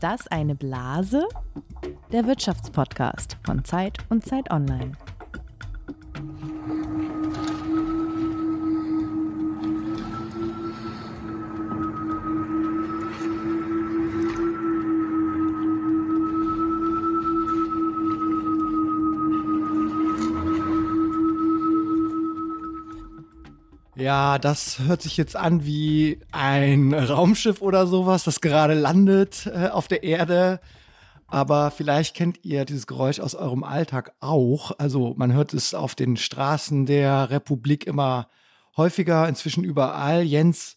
Ist das eine Blase? Der Wirtschaftspodcast von Zeit und Zeit Online. Ja, das hört sich jetzt an wie ein Raumschiff oder sowas, das gerade landet äh, auf der Erde. Aber vielleicht kennt ihr dieses Geräusch aus eurem Alltag auch. Also man hört es auf den Straßen der Republik immer häufiger, inzwischen überall. Jens,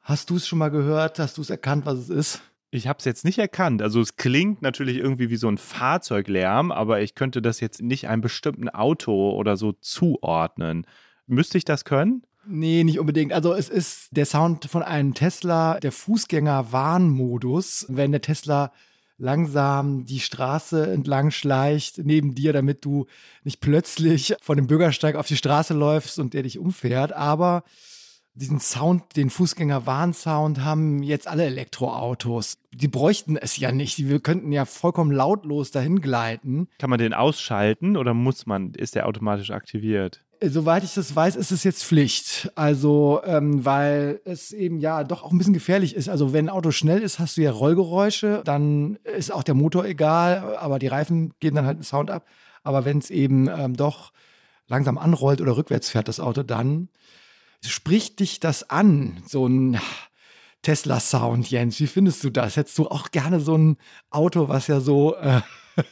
hast du es schon mal gehört? Hast du es erkannt, was es ist? Ich habe es jetzt nicht erkannt. Also es klingt natürlich irgendwie wie so ein Fahrzeuglärm, aber ich könnte das jetzt nicht einem bestimmten Auto oder so zuordnen. Müsste ich das können? Nee, nicht unbedingt. Also es ist der Sound von einem Tesla, der Fußgänger-Warnmodus. Wenn der Tesla langsam die Straße entlang schleicht neben dir, damit du nicht plötzlich von dem Bürgersteig auf die Straße läufst und der dich umfährt. Aber diesen Sound, den Fußgänger-Warnsound haben jetzt alle Elektroautos. Die bräuchten es ja nicht. Wir könnten ja vollkommen lautlos dahin gleiten. Kann man den ausschalten oder muss man, ist der automatisch aktiviert? Soweit ich das weiß, ist es jetzt Pflicht. Also, ähm, weil es eben ja doch auch ein bisschen gefährlich ist. Also, wenn ein Auto schnell ist, hast du ja Rollgeräusche, dann ist auch der Motor egal, aber die Reifen geben dann halt einen Sound ab. Aber wenn es eben ähm, doch langsam anrollt oder rückwärts fährt, das Auto, dann spricht dich das an, so ein Tesla-Sound, Jens. Wie findest du das? Hättest du auch gerne so ein Auto, was ja so, äh,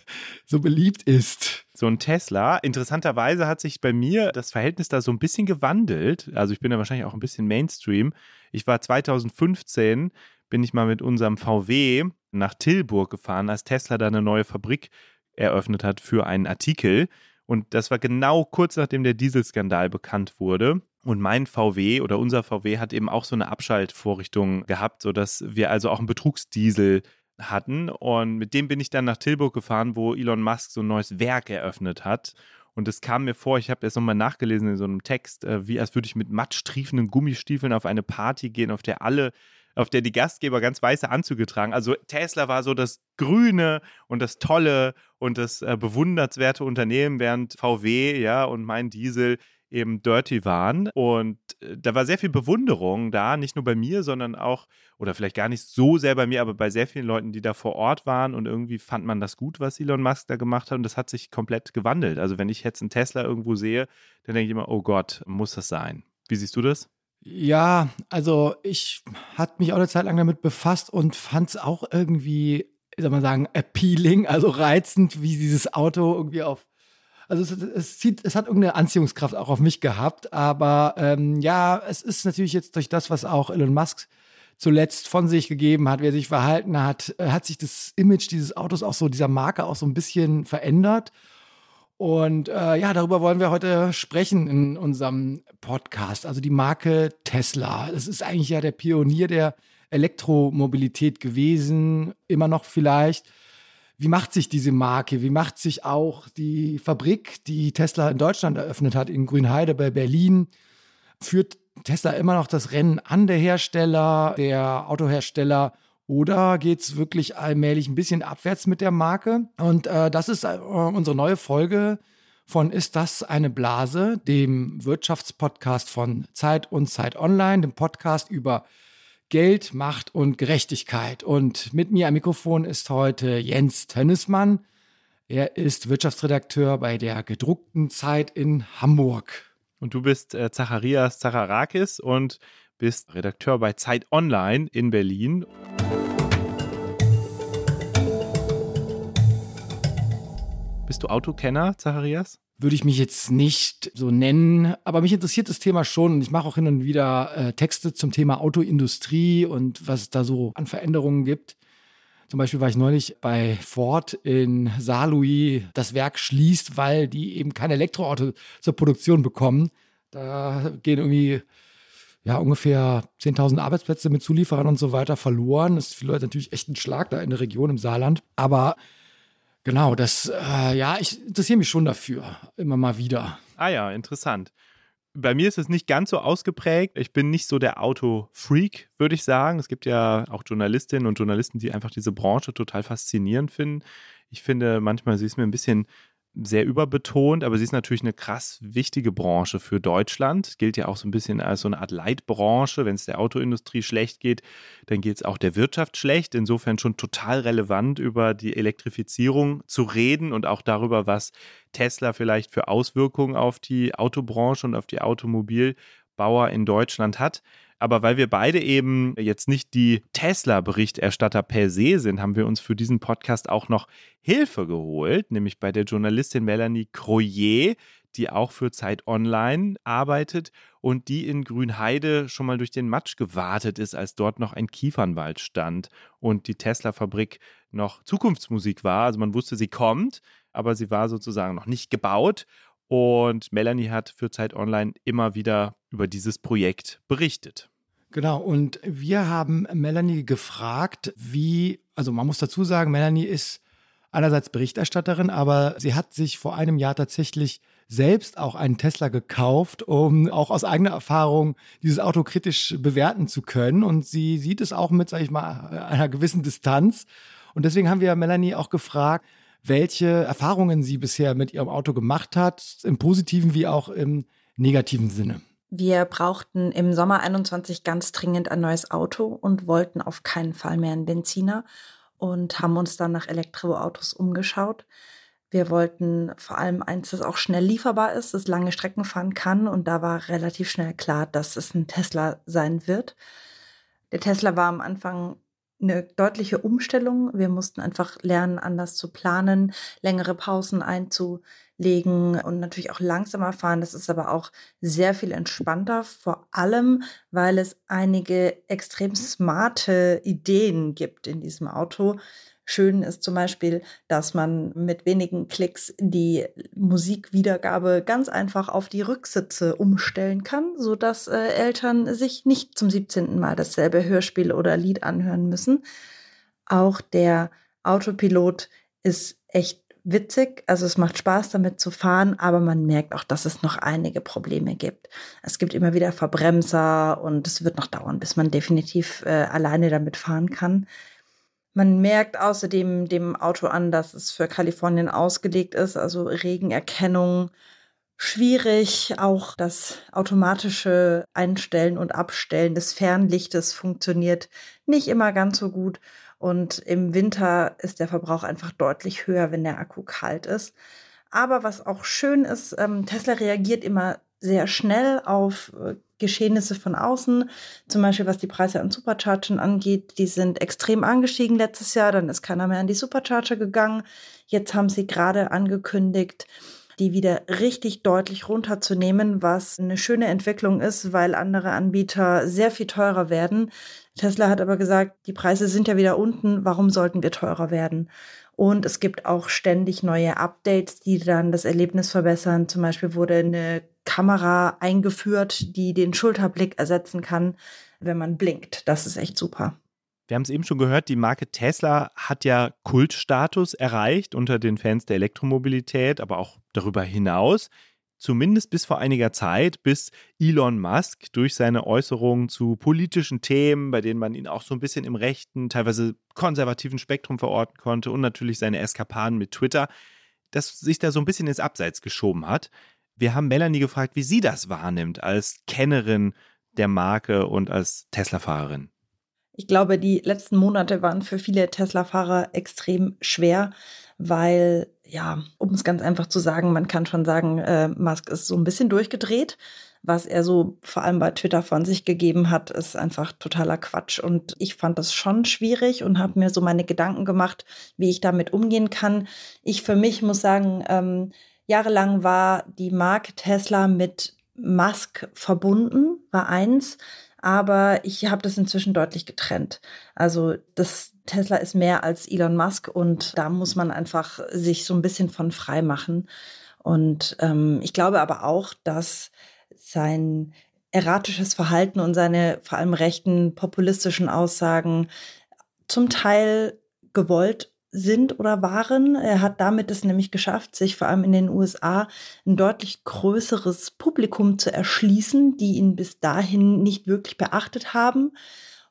so beliebt ist? So ein Tesla. Interessanterweise hat sich bei mir das Verhältnis da so ein bisschen gewandelt. Also ich bin ja wahrscheinlich auch ein bisschen Mainstream. Ich war 2015, bin ich mal mit unserem VW nach Tilburg gefahren, als Tesla da eine neue Fabrik eröffnet hat für einen Artikel. Und das war genau kurz nachdem der Dieselskandal bekannt wurde. Und mein VW oder unser VW hat eben auch so eine Abschaltvorrichtung gehabt, sodass wir also auch einen Betrugsdiesel hatten. Und mit dem bin ich dann nach Tilburg gefahren, wo Elon Musk so ein neues Werk eröffnet hat. Und es kam mir vor, ich habe erst nochmal nachgelesen in so einem Text, äh, wie als würde ich mit mattstriefenden Gummistiefeln auf eine Party gehen, auf der alle, auf der die Gastgeber ganz weiße Anzüge tragen. Also Tesla war so das Grüne und das Tolle und das äh, bewundernswerte Unternehmen, während VW, ja, und mein Diesel eben dirty waren. Und äh, da war sehr viel Bewunderung da, nicht nur bei mir, sondern auch, oder vielleicht gar nicht so sehr bei mir, aber bei sehr vielen Leuten, die da vor Ort waren. Und irgendwie fand man das gut, was Elon Musk da gemacht hat. Und das hat sich komplett gewandelt. Also wenn ich jetzt einen Tesla irgendwo sehe, dann denke ich immer, oh Gott, muss das sein. Wie siehst du das? Ja, also ich hatte mich auch eine Zeit lang damit befasst und fand es auch irgendwie, soll man sagen, appealing, also reizend, wie dieses Auto irgendwie auf also es, es, zieht, es hat irgendeine Anziehungskraft auch auf mich gehabt. Aber ähm, ja, es ist natürlich jetzt durch das, was auch Elon Musk zuletzt von sich gegeben hat, wie er sich verhalten hat, äh, hat sich das Image dieses Autos auch so, dieser Marke auch so ein bisschen verändert. Und äh, ja, darüber wollen wir heute sprechen in unserem Podcast. Also die Marke Tesla. Das ist eigentlich ja der Pionier der Elektromobilität gewesen, immer noch vielleicht wie macht sich diese Marke? Wie macht sich auch die Fabrik, die Tesla in Deutschland eröffnet hat, in Grünheide bei Berlin? Führt Tesla immer noch das Rennen an der Hersteller, der Autohersteller? Oder geht es wirklich allmählich ein bisschen abwärts mit der Marke? Und äh, das ist äh, unsere neue Folge von Ist das eine Blase, dem Wirtschaftspodcast von Zeit und Zeit Online, dem Podcast über Geld, Macht und Gerechtigkeit. Und mit mir am Mikrofon ist heute Jens Tönnesmann. Er ist Wirtschaftsredakteur bei der gedruckten Zeit in Hamburg. Und du bist äh, Zacharias Zacharakis und bist Redakteur bei Zeit Online in Berlin. Bist du Autokenner, Zacharias? Würde ich mich jetzt nicht so nennen, aber mich interessiert das Thema schon und ich mache auch hin und wieder äh, Texte zum Thema Autoindustrie und was es da so an Veränderungen gibt. Zum Beispiel war ich neulich bei Ford in Saarlouis. Das Werk schließt, weil die eben kein Elektroauto zur Produktion bekommen. Da gehen irgendwie ja, ungefähr 10.000 Arbeitsplätze mit Zulieferern und so weiter verloren. Das ist für Leute natürlich echt ein Schlag da in der Region im Saarland. Aber Genau, das, äh, ja, ich interessiere mich schon dafür, immer mal wieder. Ah ja, interessant. bei mir ist es nicht ganz so ausgeprägt. Ich bin nicht so der Auto-Freak, würde ich sagen. Es gibt ja auch Journalistinnen und Journalisten, die einfach diese Branche total faszinierend finden. Ich finde, manchmal sie ist mir ein bisschen sehr überbetont, aber sie ist natürlich eine krass wichtige Branche für Deutschland. Gilt ja auch so ein bisschen als so eine Art Leitbranche. Wenn es der Autoindustrie schlecht geht, dann geht es auch der Wirtschaft schlecht. Insofern schon total relevant, über die Elektrifizierung zu reden und auch darüber, was Tesla vielleicht für Auswirkungen auf die Autobranche und auf die Automobilbauer in Deutschland hat. Aber weil wir beide eben jetzt nicht die Tesla-Berichterstatter per se sind, haben wir uns für diesen Podcast auch noch Hilfe geholt, nämlich bei der Journalistin Melanie Croyer, die auch für Zeit Online arbeitet und die in Grünheide schon mal durch den Matsch gewartet ist, als dort noch ein Kiefernwald stand und die Tesla-Fabrik noch Zukunftsmusik war. Also man wusste, sie kommt, aber sie war sozusagen noch nicht gebaut. Und Melanie hat für Zeit Online immer wieder über dieses Projekt berichtet. Genau, und wir haben Melanie gefragt, wie, also man muss dazu sagen, Melanie ist einerseits Berichterstatterin, aber sie hat sich vor einem Jahr tatsächlich selbst auch einen Tesla gekauft, um auch aus eigener Erfahrung dieses Auto kritisch bewerten zu können. Und sie sieht es auch mit, sag ich mal, einer gewissen Distanz. Und deswegen haben wir Melanie auch gefragt, welche Erfahrungen sie bisher mit ihrem Auto gemacht hat, im positiven wie auch im negativen Sinne. Wir brauchten im Sommer 21 ganz dringend ein neues Auto und wollten auf keinen Fall mehr einen Benziner und haben uns dann nach Elektroautos umgeschaut. Wir wollten vor allem eins, das auch schnell lieferbar ist, das lange Strecken fahren kann und da war relativ schnell klar, dass es ein Tesla sein wird. Der Tesla war am Anfang eine deutliche Umstellung. Wir mussten einfach lernen, anders zu planen, längere Pausen einzulegen und natürlich auch langsamer fahren. Das ist aber auch sehr viel entspannter, vor allem, weil es einige extrem smarte Ideen gibt in diesem Auto, Schön ist zum Beispiel, dass man mit wenigen Klicks die Musikwiedergabe ganz einfach auf die Rücksitze umstellen kann, sodass äh, Eltern sich nicht zum 17. Mal dasselbe Hörspiel oder Lied anhören müssen. Auch der Autopilot ist echt witzig, also es macht Spaß damit zu fahren, aber man merkt auch, dass es noch einige Probleme gibt. Es gibt immer wieder Verbremser und es wird noch dauern, bis man definitiv äh, alleine damit fahren kann. Man merkt außerdem dem Auto an, dass es für Kalifornien ausgelegt ist, also Regenerkennung schwierig. Auch das automatische Einstellen und Abstellen des Fernlichtes funktioniert nicht immer ganz so gut. Und im Winter ist der Verbrauch einfach deutlich höher, wenn der Akku kalt ist. Aber was auch schön ist, ähm, Tesla reagiert immer sehr schnell auf äh, Geschehnisse von außen, zum Beispiel was die Preise an Superchargern angeht, die sind extrem angestiegen letztes Jahr, dann ist keiner mehr an die Supercharger gegangen. Jetzt haben sie gerade angekündigt, die wieder richtig deutlich runterzunehmen, was eine schöne Entwicklung ist, weil andere Anbieter sehr viel teurer werden. Tesla hat aber gesagt, die Preise sind ja wieder unten, warum sollten wir teurer werden? Und es gibt auch ständig neue Updates, die dann das Erlebnis verbessern. Zum Beispiel wurde eine Kamera eingeführt, die den Schulterblick ersetzen kann, wenn man blinkt. Das ist echt super. Wir haben es eben schon gehört, die Marke Tesla hat ja Kultstatus erreicht unter den Fans der Elektromobilität, aber auch darüber hinaus. Zumindest bis vor einiger Zeit, bis Elon Musk durch seine Äußerungen zu politischen Themen, bei denen man ihn auch so ein bisschen im rechten, teilweise konservativen Spektrum verorten konnte und natürlich seine Eskapaden mit Twitter, das sich da so ein bisschen ins Abseits geschoben hat. Wir haben Melanie gefragt, wie sie das wahrnimmt als Kennerin der Marke und als Tesla-Fahrerin. Ich glaube, die letzten Monate waren für viele Tesla-Fahrer extrem schwer, weil, ja, um es ganz einfach zu sagen, man kann schon sagen, äh, Musk ist so ein bisschen durchgedreht. Was er so vor allem bei Twitter von sich gegeben hat, ist einfach totaler Quatsch. Und ich fand das schon schwierig und habe mir so meine Gedanken gemacht, wie ich damit umgehen kann. Ich für mich muss sagen, ähm, Jahrelang war die Marke Tesla mit Musk verbunden, war eins, aber ich habe das inzwischen deutlich getrennt. Also das Tesla ist mehr als Elon Musk und da muss man einfach sich so ein bisschen von frei machen. Und ähm, ich glaube aber auch, dass sein erratisches Verhalten und seine vor allem rechten populistischen Aussagen zum Teil gewollt sind oder waren. Er hat damit es nämlich geschafft, sich vor allem in den USA ein deutlich größeres Publikum zu erschließen, die ihn bis dahin nicht wirklich beachtet haben.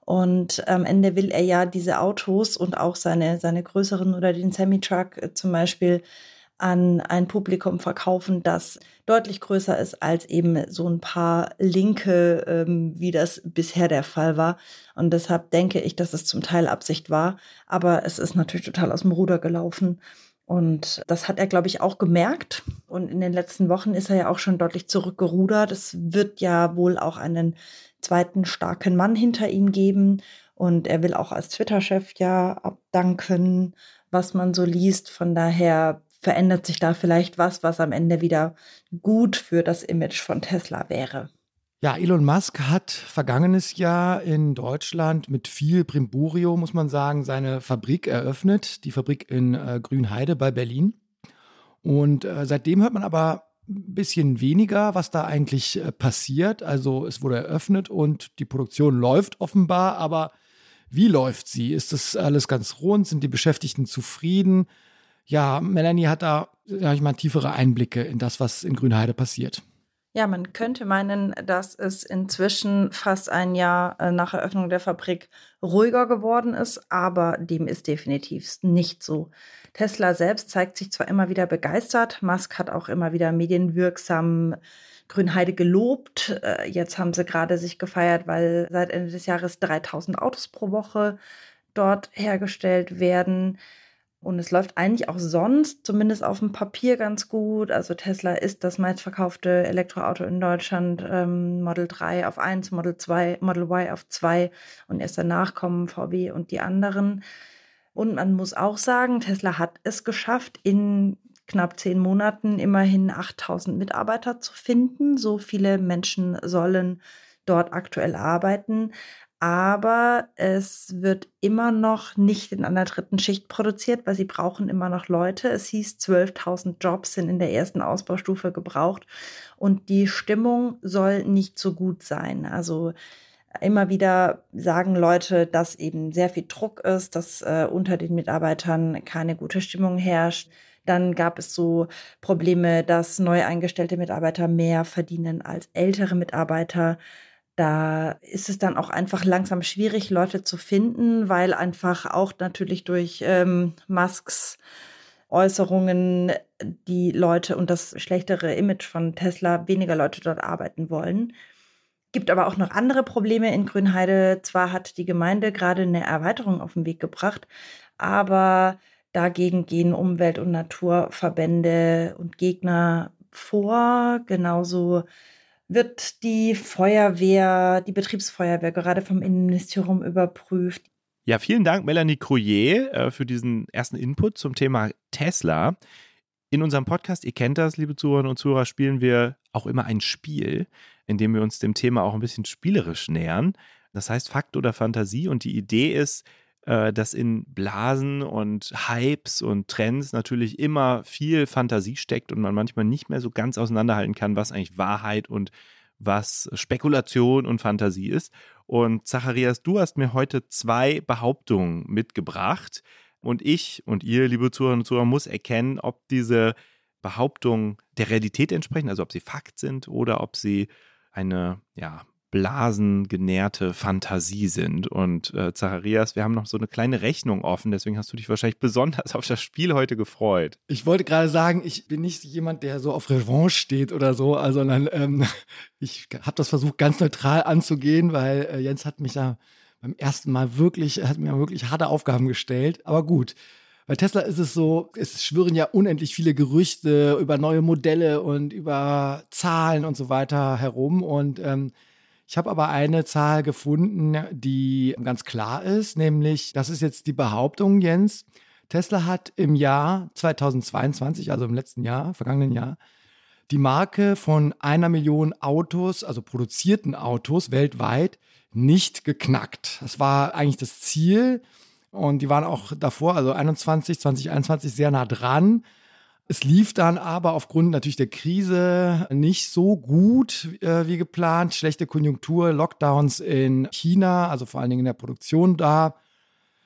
Und am Ende will er ja diese Autos und auch seine, seine größeren oder den Semi-Truck äh, zum Beispiel an ein Publikum verkaufen, das deutlich größer ist als eben so ein paar Linke, ähm, wie das bisher der Fall war. Und deshalb denke ich, dass es zum Teil Absicht war, aber es ist natürlich total aus dem Ruder gelaufen. Und das hat er, glaube ich, auch gemerkt. Und in den letzten Wochen ist er ja auch schon deutlich zurückgerudert. Es wird ja wohl auch einen zweiten starken Mann hinter ihm geben. Und er will auch als Twitter-Chef ja abdanken, was man so liest. Von daher verändert sich da vielleicht was, was am Ende wieder gut für das Image von Tesla wäre. Ja, Elon Musk hat vergangenes Jahr in Deutschland mit viel Brimburio, muss man sagen, seine Fabrik eröffnet, die Fabrik in äh, Grünheide bei Berlin. Und äh, seitdem hört man aber ein bisschen weniger, was da eigentlich äh, passiert. Also es wurde eröffnet und die Produktion läuft offenbar, aber wie läuft sie? Ist das alles ganz rund? Sind die Beschäftigten zufrieden? Ja, Melanie hat da, sag ich mal, tiefere Einblicke in das, was in Grünheide passiert. Ja, man könnte meinen, dass es inzwischen fast ein Jahr äh, nach Eröffnung der Fabrik ruhiger geworden ist, aber dem ist definitiv nicht so. Tesla selbst zeigt sich zwar immer wieder begeistert, Musk hat auch immer wieder medienwirksam Grünheide gelobt. Äh, jetzt haben sie gerade sich gefeiert, weil seit Ende des Jahres 3000 Autos pro Woche dort hergestellt werden. Und es läuft eigentlich auch sonst, zumindest auf dem Papier, ganz gut. Also Tesla ist das meistverkaufte Elektroauto in Deutschland. Ähm, Model 3 auf 1, Model 2, Model Y auf 2 und erst danach kommen VW und die anderen. Und man muss auch sagen, Tesla hat es geschafft, in knapp zehn Monaten immerhin 8000 Mitarbeiter zu finden. So viele Menschen sollen dort aktuell arbeiten aber es wird immer noch nicht in einer dritten Schicht produziert, weil sie brauchen immer noch Leute. Es hieß, 12.000 Jobs sind in der ersten Ausbaustufe gebraucht und die Stimmung soll nicht so gut sein. Also immer wieder sagen Leute, dass eben sehr viel Druck ist, dass äh, unter den Mitarbeitern keine gute Stimmung herrscht. Dann gab es so Probleme, dass neu eingestellte Mitarbeiter mehr verdienen als ältere Mitarbeiter. Da ist es dann auch einfach langsam schwierig, Leute zu finden, weil einfach auch natürlich durch ähm, Musks Äußerungen die Leute und das schlechtere Image von Tesla weniger Leute dort arbeiten wollen. Gibt aber auch noch andere Probleme in Grünheide. Zwar hat die Gemeinde gerade eine Erweiterung auf den Weg gebracht, aber dagegen gehen Umwelt- und Naturverbände und Gegner vor. Genauso wird die Feuerwehr, die Betriebsfeuerwehr gerade vom Innenministerium überprüft. Ja, vielen Dank, Melanie Crouillet, äh, für diesen ersten Input zum Thema Tesla. In unserem Podcast, ihr kennt das, liebe Zuhörerinnen und Zuhörer, spielen wir auch immer ein Spiel, in dem wir uns dem Thema auch ein bisschen spielerisch nähern. Das heißt Fakt oder Fantasie. Und die Idee ist, äh, dass in Blasen und Hypes und Trends natürlich immer viel Fantasie steckt und man manchmal nicht mehr so ganz auseinanderhalten kann, was eigentlich Wahrheit und was Spekulation und Fantasie ist. Und Zacharias, du hast mir heute zwei Behauptungen mitgebracht. Und ich und ihr, liebe Zuhörerinnen und Zuhörer, muss erkennen, ob diese Behauptungen der Realität entsprechen, also ob sie Fakt sind oder ob sie eine ja, blasengenährte Fantasie sind. Und äh, Zacharias, wir haben noch so eine kleine Rechnung offen, deswegen hast du dich wahrscheinlich besonders auf das Spiel heute gefreut. Ich wollte gerade sagen, ich bin nicht jemand, der so auf Revanche steht oder so, also, sondern ähm, ich habe das versucht, ganz neutral anzugehen, weil äh, Jens hat mich da beim ersten Mal wirklich, hat mir wirklich harte Aufgaben gestellt. Aber gut. Bei Tesla ist es so, es schwirren ja unendlich viele Gerüchte über neue Modelle und über Zahlen und so weiter herum. Und ähm, ich habe aber eine Zahl gefunden, die ganz klar ist, nämlich, das ist jetzt die Behauptung, Jens, Tesla hat im Jahr 2022, also im letzten Jahr, vergangenen Jahr, die Marke von einer Million Autos, also produzierten Autos weltweit, nicht geknackt. Das war eigentlich das Ziel. Und die waren auch davor, also 21, 2021 sehr nah dran. Es lief dann aber aufgrund natürlich der Krise nicht so gut äh, wie geplant. Schlechte Konjunktur, Lockdowns in China, also vor allen Dingen in der Produktion da.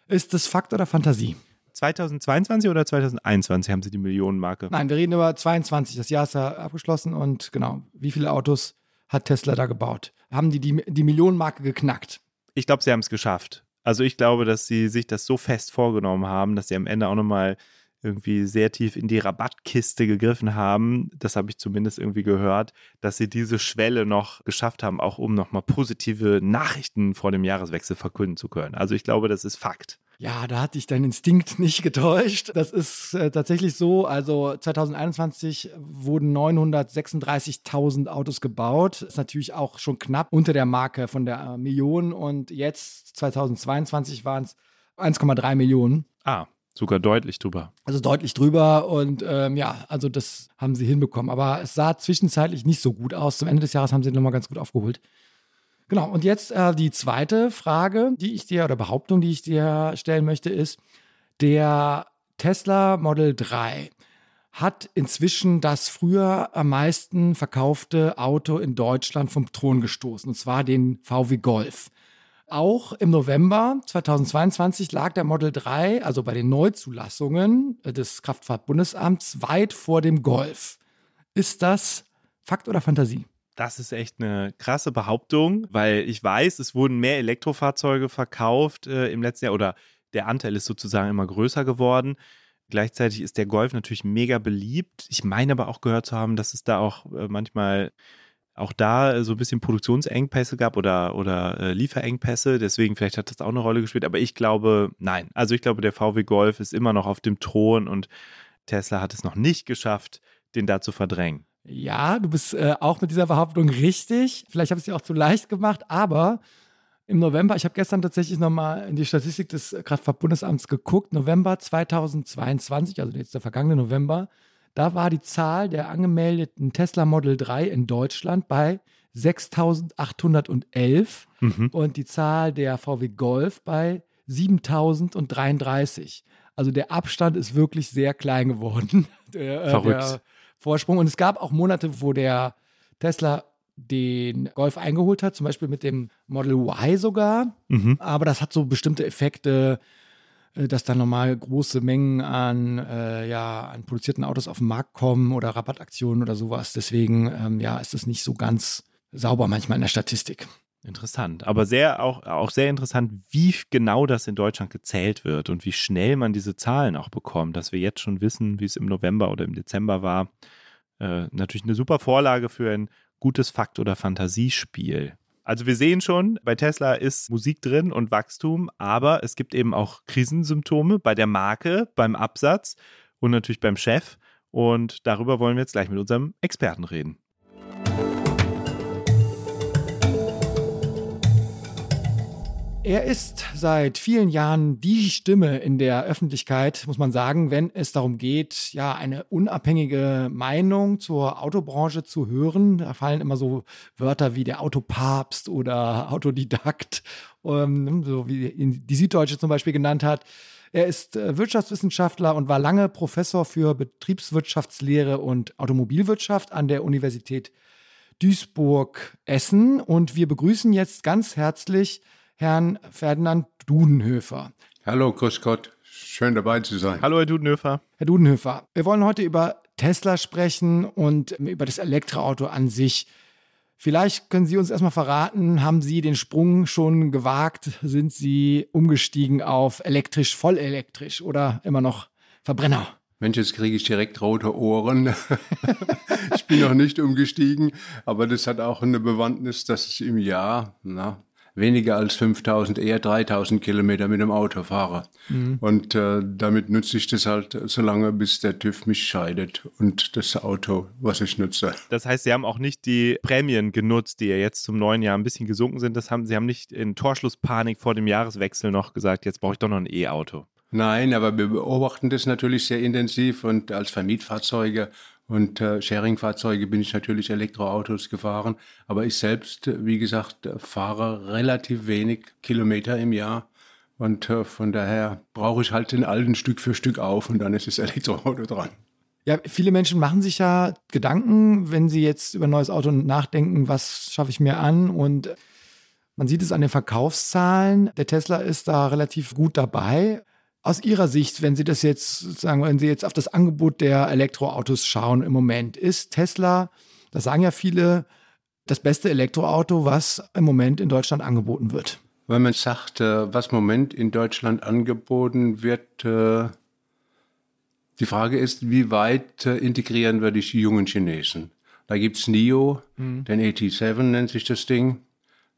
Ist das Fakt oder Fantasie? 2022 oder 2021 haben Sie die Millionenmarke? Nein, wir reden über 22. Das Jahr ist ja abgeschlossen und genau, wie viele Autos hat Tesla da gebaut? Haben die die, die Millionenmarke geknackt? Ich glaube, sie haben es geschafft. Also ich glaube, dass sie sich das so fest vorgenommen haben, dass sie am Ende auch nochmal irgendwie sehr tief in die Rabattkiste gegriffen haben. Das habe ich zumindest irgendwie gehört, dass sie diese Schwelle noch geschafft haben, auch um nochmal positive Nachrichten vor dem Jahreswechsel verkünden zu können. Also ich glaube, das ist Fakt. Ja, da hat dich dein Instinkt nicht getäuscht. Das ist äh, tatsächlich so. Also 2021 wurden 936.000 Autos gebaut. Ist natürlich auch schon knapp unter der Marke von der äh, Million. Und jetzt 2022 waren es 1,3 Millionen. Ah, sogar deutlich drüber. Also deutlich drüber. Und ähm, ja, also das haben sie hinbekommen. Aber es sah zwischenzeitlich nicht so gut aus. Zum Ende des Jahres haben sie nochmal ganz gut aufgeholt. Genau, und jetzt äh, die zweite Frage, die ich dir oder Behauptung, die ich dir stellen möchte, ist, der Tesla Model 3 hat inzwischen das früher am meisten verkaufte Auto in Deutschland vom Thron gestoßen, und zwar den VW Golf. Auch im November 2022 lag der Model 3, also bei den Neuzulassungen des Kraftfahrtbundesamts, weit vor dem Golf. Ist das Fakt oder Fantasie? Das ist echt eine krasse Behauptung, weil ich weiß, es wurden mehr Elektrofahrzeuge verkauft äh, im letzten Jahr oder der Anteil ist sozusagen immer größer geworden. Gleichzeitig ist der Golf natürlich mega beliebt. Ich meine aber auch gehört zu haben, dass es da auch äh, manchmal auch da so ein bisschen Produktionsengpässe gab oder, oder äh, Lieferengpässe. Deswegen vielleicht hat das auch eine Rolle gespielt. Aber ich glaube, nein. Also ich glaube, der VW Golf ist immer noch auf dem Thron und Tesla hat es noch nicht geschafft, den da zu verdrängen. Ja, du bist äh, auch mit dieser Behauptung richtig. Vielleicht habe ich es dir auch zu leicht gemacht, aber im November, ich habe gestern tatsächlich nochmal in die Statistik des Kraftfahrtbundesamts geguckt, November 2022, also jetzt der vergangene November, da war die Zahl der angemeldeten Tesla Model 3 in Deutschland bei 6.811 mhm. und die Zahl der VW Golf bei 7.033. Also der Abstand ist wirklich sehr klein geworden. Der, äh, Verrückt. Der Vorsprung. Und es gab auch Monate, wo der Tesla den Golf eingeholt hat, zum Beispiel mit dem Model Y sogar. Mhm. Aber das hat so bestimmte Effekte, dass dann nochmal große Mengen an, äh, ja, an produzierten Autos auf den Markt kommen oder Rabattaktionen oder sowas. Deswegen ähm, ja, ist es nicht so ganz sauber manchmal in der Statistik. Interessant, aber sehr auch, auch sehr interessant, wie genau das in Deutschland gezählt wird und wie schnell man diese Zahlen auch bekommt, dass wir jetzt schon wissen, wie es im November oder im Dezember war. Äh, natürlich eine super Vorlage für ein gutes Fakt- oder Fantasiespiel. Also wir sehen schon, bei Tesla ist Musik drin und Wachstum, aber es gibt eben auch Krisensymptome bei der Marke, beim Absatz und natürlich beim Chef. Und darüber wollen wir jetzt gleich mit unserem Experten reden. Er ist seit vielen Jahren die Stimme in der Öffentlichkeit, muss man sagen, wenn es darum geht, ja, eine unabhängige Meinung zur Autobranche zu hören. Da fallen immer so Wörter wie der Autopapst oder Autodidakt, ähm, so wie die Süddeutsche zum Beispiel genannt hat. Er ist äh, Wirtschaftswissenschaftler und war lange Professor für Betriebswirtschaftslehre und Automobilwirtschaft an der Universität Duisburg-Essen. Und wir begrüßen jetzt ganz herzlich Herrn Ferdinand Dudenhöfer. Hallo, grüß Gott. Schön dabei zu sein. Hallo, Herr Dudenhöfer. Herr Dudenhöfer, wir wollen heute über Tesla sprechen und über das Elektroauto an sich. Vielleicht können Sie uns erstmal verraten, haben Sie den Sprung schon gewagt? Sind Sie umgestiegen auf elektrisch, voll elektrisch oder immer noch Verbrenner? Mensch, jetzt kriege ich direkt rote Ohren. ich bin noch nicht umgestiegen, aber das hat auch eine Bewandtnis, dass ich im Jahr, na, weniger als 5000, eher 3000 Kilometer mit dem Auto fahre. Mhm. Und äh, damit nutze ich das halt so lange, bis der TÜV mich scheidet und das Auto, was ich nutze. Das heißt, Sie haben auch nicht die Prämien genutzt, die ja jetzt zum neuen Jahr ein bisschen gesunken sind. Das haben, Sie haben nicht in Torschlusspanik vor dem Jahreswechsel noch gesagt, jetzt brauche ich doch noch ein E-Auto. Nein, aber wir beobachten das natürlich sehr intensiv und als Vermietfahrzeuge und äh, Sharing-Fahrzeuge bin ich natürlich Elektroautos gefahren. Aber ich selbst, wie gesagt, fahre relativ wenig Kilometer im Jahr. Und äh, von daher brauche ich halt den alten Stück für Stück auf und dann ist das Elektroauto dran. Ja, viele Menschen machen sich ja Gedanken, wenn sie jetzt über ein neues Auto nachdenken, was schaffe ich mir an? Und man sieht es an den Verkaufszahlen. Der Tesla ist da relativ gut dabei. Aus Ihrer Sicht, wenn Sie das jetzt sagen, wenn Sie jetzt auf das Angebot der Elektroautos schauen im Moment, ist Tesla, das sagen ja viele, das beste Elektroauto, was im Moment in Deutschland angeboten wird? Wenn man sagt, äh, was im Moment in Deutschland angeboten wird, äh, die Frage ist, wie weit äh, integrieren wir die jungen Chinesen? Da gibt es NIO, mhm. den AT7 nennt sich das Ding.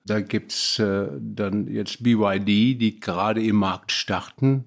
Da gibt es dann jetzt BYD, die gerade im Markt starten.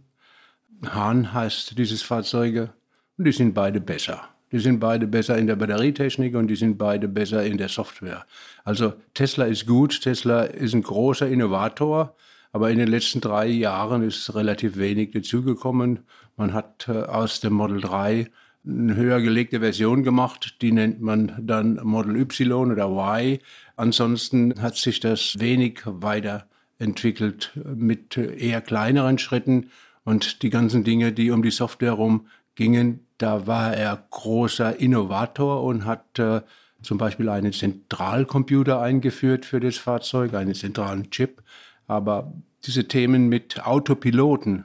Hahn heißt dieses Fahrzeuge. Und die sind beide besser. Die sind beide besser in der Batterietechnik und die sind beide besser in der Software. Also Tesla ist gut, Tesla ist ein großer Innovator, aber in den letzten drei Jahren ist relativ wenig dazugekommen. Man hat äh, aus dem Model 3 eine höher gelegte Version gemacht, die nennt man dann Model Y oder Y. Ansonsten hat sich das wenig weiterentwickelt mit eher kleineren Schritten und die ganzen Dinge, die um die Software herum gingen, da war er großer Innovator und hat äh, zum Beispiel einen Zentralcomputer eingeführt für das Fahrzeug, einen zentralen Chip. Aber diese Themen mit Autopiloten,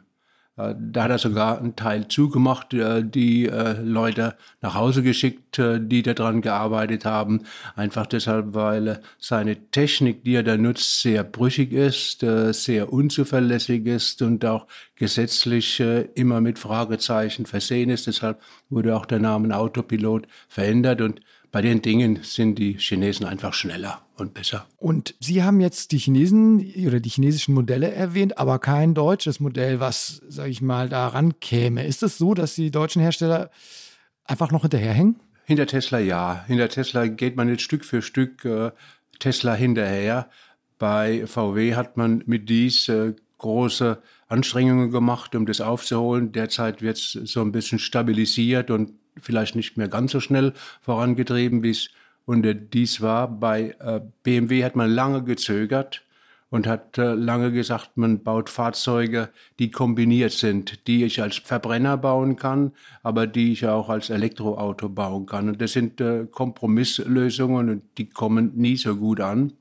da hat er sogar einen Teil zugemacht, äh, die äh, Leute nach Hause geschickt, die daran gearbeitet haben. Einfach deshalb, weil seine Technik, die er da nutzt, sehr brüchig ist, sehr unzuverlässig ist und auch gesetzlich immer mit Fragezeichen versehen ist. Deshalb wurde auch der Name Autopilot verändert und bei den Dingen sind die Chinesen einfach schneller und besser. Und Sie haben jetzt die Chinesen oder die chinesischen Modelle erwähnt, aber kein deutsches Modell, was, sage ich mal, daran käme. Ist es so, dass die deutschen Hersteller einfach noch hinterherhängen? Hinter Tesla ja. Hinter Tesla geht man jetzt Stück für Stück äh, Tesla hinterher. Bei VW hat man mit dies äh, große Anstrengungen gemacht, um das aufzuholen. Derzeit wird es so ein bisschen stabilisiert und vielleicht nicht mehr ganz so schnell vorangetrieben, wie es unter dies war. Bei äh, BMW hat man lange gezögert und hat äh, lange gesagt, man baut Fahrzeuge, die kombiniert sind, die ich als Verbrenner bauen kann, aber die ich auch als Elektroauto bauen kann. Und das sind äh, Kompromisslösungen und die kommen nie so gut an.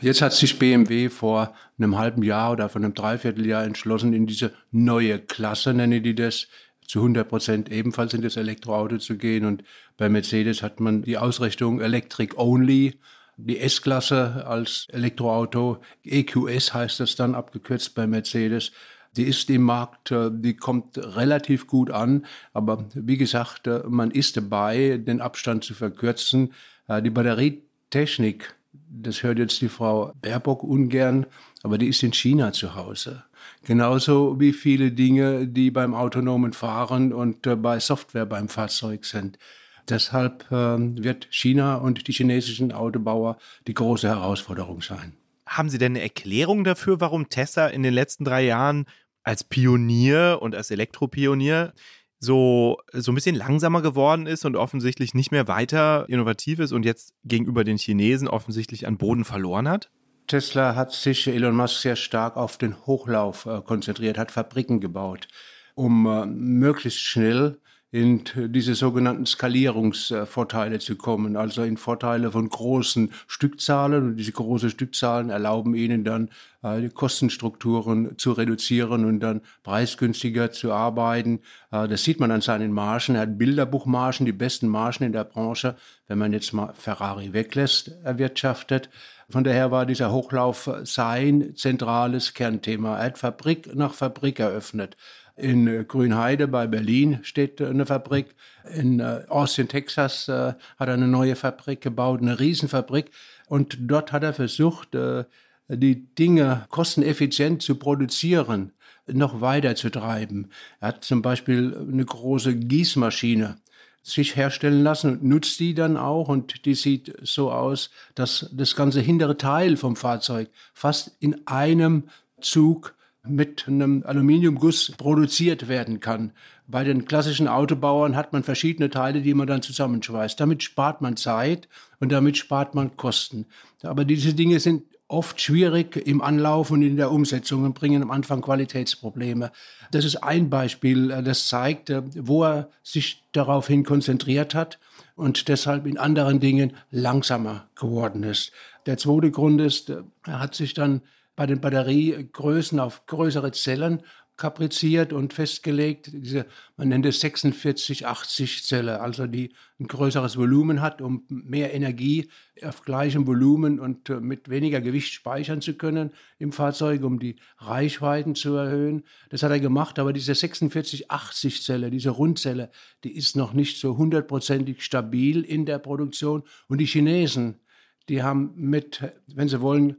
Jetzt hat sich BMW vor einem halben Jahr oder vor einem Dreivierteljahr entschlossen, in diese neue Klasse, nenne die das, zu 100 Prozent ebenfalls in das Elektroauto zu gehen. Und bei Mercedes hat man die Ausrichtung Electric Only, die S-Klasse als Elektroauto, EQS heißt das dann abgekürzt bei Mercedes. Die ist im Markt, äh, die kommt relativ gut an, aber wie gesagt, äh, man ist dabei, den Abstand zu verkürzen. Äh, die Batterietechnik, das hört jetzt die Frau Baerbock ungern, aber die ist in China zu Hause. Genauso wie viele Dinge, die beim autonomen Fahren und äh, bei Software beim Fahrzeug sind. Deshalb äh, wird China und die chinesischen Autobauer die große Herausforderung sein. Haben Sie denn eine Erklärung dafür, warum Tesla in den letzten drei Jahren als Pionier und als Elektropionier so, so ein bisschen langsamer geworden ist und offensichtlich nicht mehr weiter innovativ ist und jetzt gegenüber den Chinesen offensichtlich an Boden verloren hat? Tesla hat sich, Elon Musk, sehr stark auf den Hochlauf äh, konzentriert, hat Fabriken gebaut, um äh, möglichst schnell in diese sogenannten Skalierungsvorteile zu kommen, also in Vorteile von großen Stückzahlen. Und diese großen Stückzahlen erlauben ihnen dann, äh, die Kostenstrukturen zu reduzieren und dann preisgünstiger zu arbeiten. Äh, das sieht man an seinen Margen. Er hat Bilderbuchmargen, die besten Margen in der Branche, wenn man jetzt mal Ferrari weglässt, erwirtschaftet. Von daher war dieser Hochlauf sein zentrales Kernthema. Er hat Fabrik nach Fabrik eröffnet. In Grünheide bei Berlin steht eine Fabrik. In äh, Austin, Texas äh, hat er eine neue Fabrik gebaut, eine Riesenfabrik. Und dort hat er versucht, äh, die Dinge kosteneffizient zu produzieren, noch weiter zu treiben. Er hat zum Beispiel eine große Gießmaschine sich herstellen lassen und nutzt die dann auch. Und die sieht so aus, dass das ganze hintere Teil vom Fahrzeug fast in einem Zug mit einem Aluminiumguss produziert werden kann. Bei den klassischen Autobauern hat man verschiedene Teile, die man dann zusammenschweißt. Damit spart man Zeit und damit spart man Kosten. Aber diese Dinge sind oft schwierig im Anlauf und in der Umsetzung und bringen am Anfang Qualitätsprobleme. Das ist ein Beispiel, äh, das zeigt, äh, wo er sich daraufhin konzentriert hat und deshalb in anderen Dingen langsamer geworden ist. Der zweite Grund ist, äh, er hat sich dann bei den Batteriegrößen auf größere Zellen kapriziert und festgelegt. Diese, man nennt es 46-80-Zelle, also die ein größeres Volumen hat, um mehr Energie auf gleichem Volumen und äh, mit weniger Gewicht speichern zu können im Fahrzeug, um die Reichweiten zu erhöhen. Das hat er gemacht, aber diese 46-80-Zelle, diese Rundzelle, die ist noch nicht so hundertprozentig stabil in der Produktion. Und die Chinesen, die haben mit, wenn sie wollen,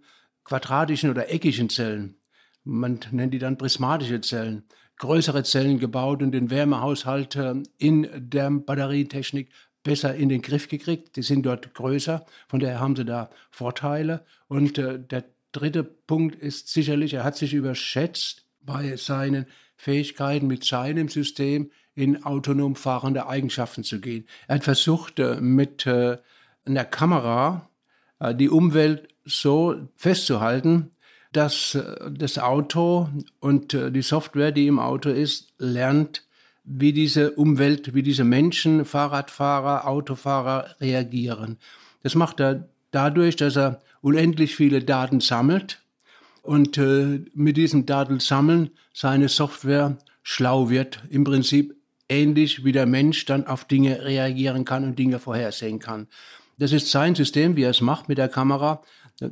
quadratischen oder eckigen Zellen, man nennt die dann prismatische Zellen, größere Zellen gebaut und den Wärmehaushalt äh, in der Batterietechnik besser in den Griff gekriegt. Die sind dort größer, von daher haben sie da Vorteile. Und äh, der dritte Punkt ist sicherlich, er hat sich überschätzt bei seinen Fähigkeiten mit seinem System in autonom fahrende Eigenschaften zu gehen. Er hat versucht, äh, mit äh, einer Kamera die Umwelt so festzuhalten, dass äh, das Auto und äh, die Software, die im Auto ist, lernt, wie diese Umwelt, wie diese Menschen, Fahrradfahrer, Autofahrer reagieren. Das macht er dadurch, dass er unendlich viele Daten sammelt und äh, mit diesem Datensammeln seine Software schlau wird. Im Prinzip ähnlich wie der Mensch dann auf Dinge reagieren kann und Dinge vorhersehen kann. Das ist sein System, wie er es macht mit der Kamera.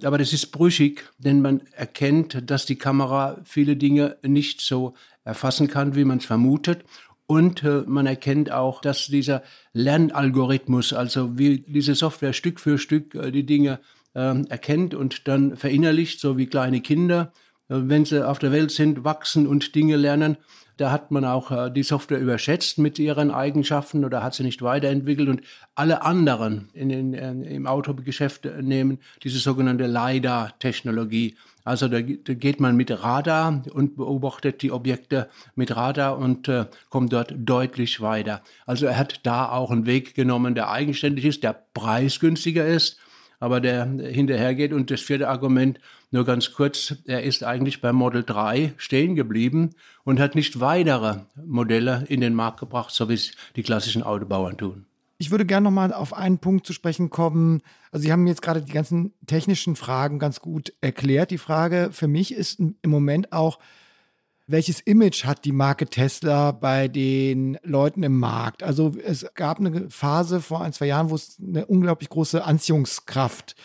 Aber das ist brüchig, denn man erkennt, dass die Kamera viele Dinge nicht so erfassen kann, wie man es vermutet. Und äh, man erkennt auch, dass dieser Lernalgorithmus, also wie diese Software Stück für Stück äh, die Dinge äh, erkennt und dann verinnerlicht, so wie kleine Kinder, äh, wenn sie auf der Welt sind, wachsen und Dinge lernen, da hat man auch äh, die Software überschätzt mit ihren Eigenschaften oder hat sie nicht weiterentwickelt. Und alle anderen in, in, im Autogeschäft nehmen diese sogenannte LiDAR-Technologie. Also da, da, geht man mit Radar und beobachtet die Objekte mit Radar und äh, kommt dort deutlich weiter. Also er hat da auch einen Weg genommen, der eigenständig ist, der preisgünstiger ist aber der hinterhergeht. Und das vierte Argument, nur ganz kurz, er ist eigentlich beim Model 3 stehen geblieben und hat nicht weitere Modelle in den Markt gebracht, so wie es die klassischen Autobauern tun. Ich würde gerne nochmal auf einen Punkt zu sprechen kommen. Also Sie haben jetzt gerade die ganzen technischen Fragen ganz gut erklärt. Die Frage für mich ist im Moment auch, welches Image hat die Marke Tesla bei den Leuten im Markt? Also es gab eine Phase vor ein, zwei Jahren, wo es eine unglaublich große Anziehungskraft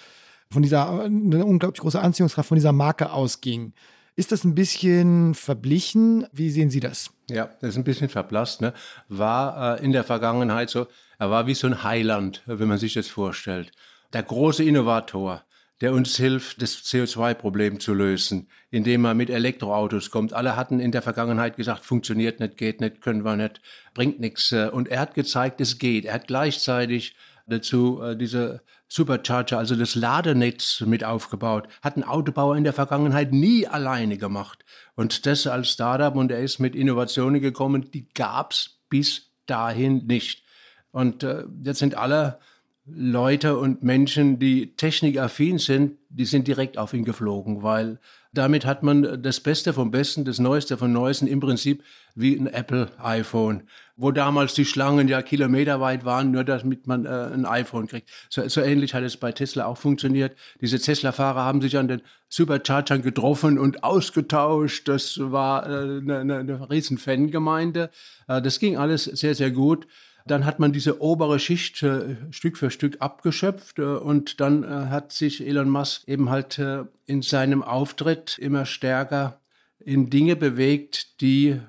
von dieser, eine unglaublich große Anziehungskraft von dieser Marke ausging. Ist das ein bisschen verblichen? Wie sehen Sie das? Ja, das ist ein bisschen verblasst. Ne? War äh, in der Vergangenheit so, er war wie so ein Heiland, wenn man sich das vorstellt. Der große Innovator, der uns hilft, das CO2-Problem zu lösen, indem er mit Elektroautos kommt. Alle hatten in der Vergangenheit gesagt, funktioniert nicht, geht nicht, können wir nicht, bringt nichts. Und er hat gezeigt, es geht. Er hat gleichzeitig dazu äh, diese Supercharger, also das Ladenetz mit aufgebaut. Hat ein Autobauer in der Vergangenheit nie alleine gemacht. Und das als Startup und er ist mit Innovationen gekommen, die gab's bis dahin nicht. Und äh, jetzt sind alle Leute und Menschen, die technikaffin sind, die sind direkt auf ihn geflogen, weil damit hat man das Beste vom Besten, das Neueste vom Neuesten im Prinzip wie ein Apple iPhone, wo damals die Schlangen ja kilometerweit waren, nur damit man äh, ein iPhone kriegt. So, so ähnlich hat es bei Tesla auch funktioniert. Diese Tesla-Fahrer haben sich an den Superchargern getroffen und ausgetauscht. Das war äh, eine, eine, eine riesen Fangemeinde. Äh, das ging alles sehr, sehr gut. Dann hat man diese obere Schicht äh, Stück für Stück abgeschöpft äh, und dann äh, hat sich Elon Musk eben halt äh, in seinem Auftritt immer stärker in Dinge bewegt, die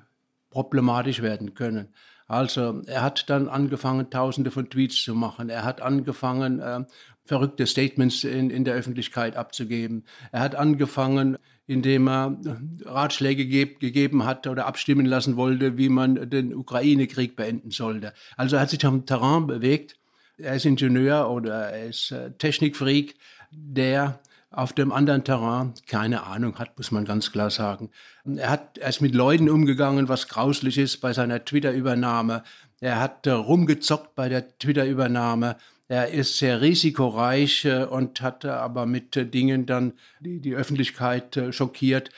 problematisch werden können. Also er hat dann angefangen, tausende von Tweets zu machen. Er hat angefangen, äh, verrückte Statements in, in der Öffentlichkeit abzugeben. Er hat angefangen, indem er Ratschläge ge gegeben hat oder abstimmen lassen wollte, wie man den Ukraine-Krieg beenden sollte. Also er hat sich am Terrain bewegt. Er ist Ingenieur oder er ist äh, Technikfreak, der auf dem anderen Terrain keine Ahnung hat, muss man ganz klar sagen. Er hat erst mit Leuten umgegangen, was grauslich ist bei seiner Twitter-Übernahme. Er hat äh, rumgezockt bei der Twitter-Übernahme. Er ist sehr risikoreich äh, und hat aber mit äh, Dingen dann die, die Öffentlichkeit äh, schockiert,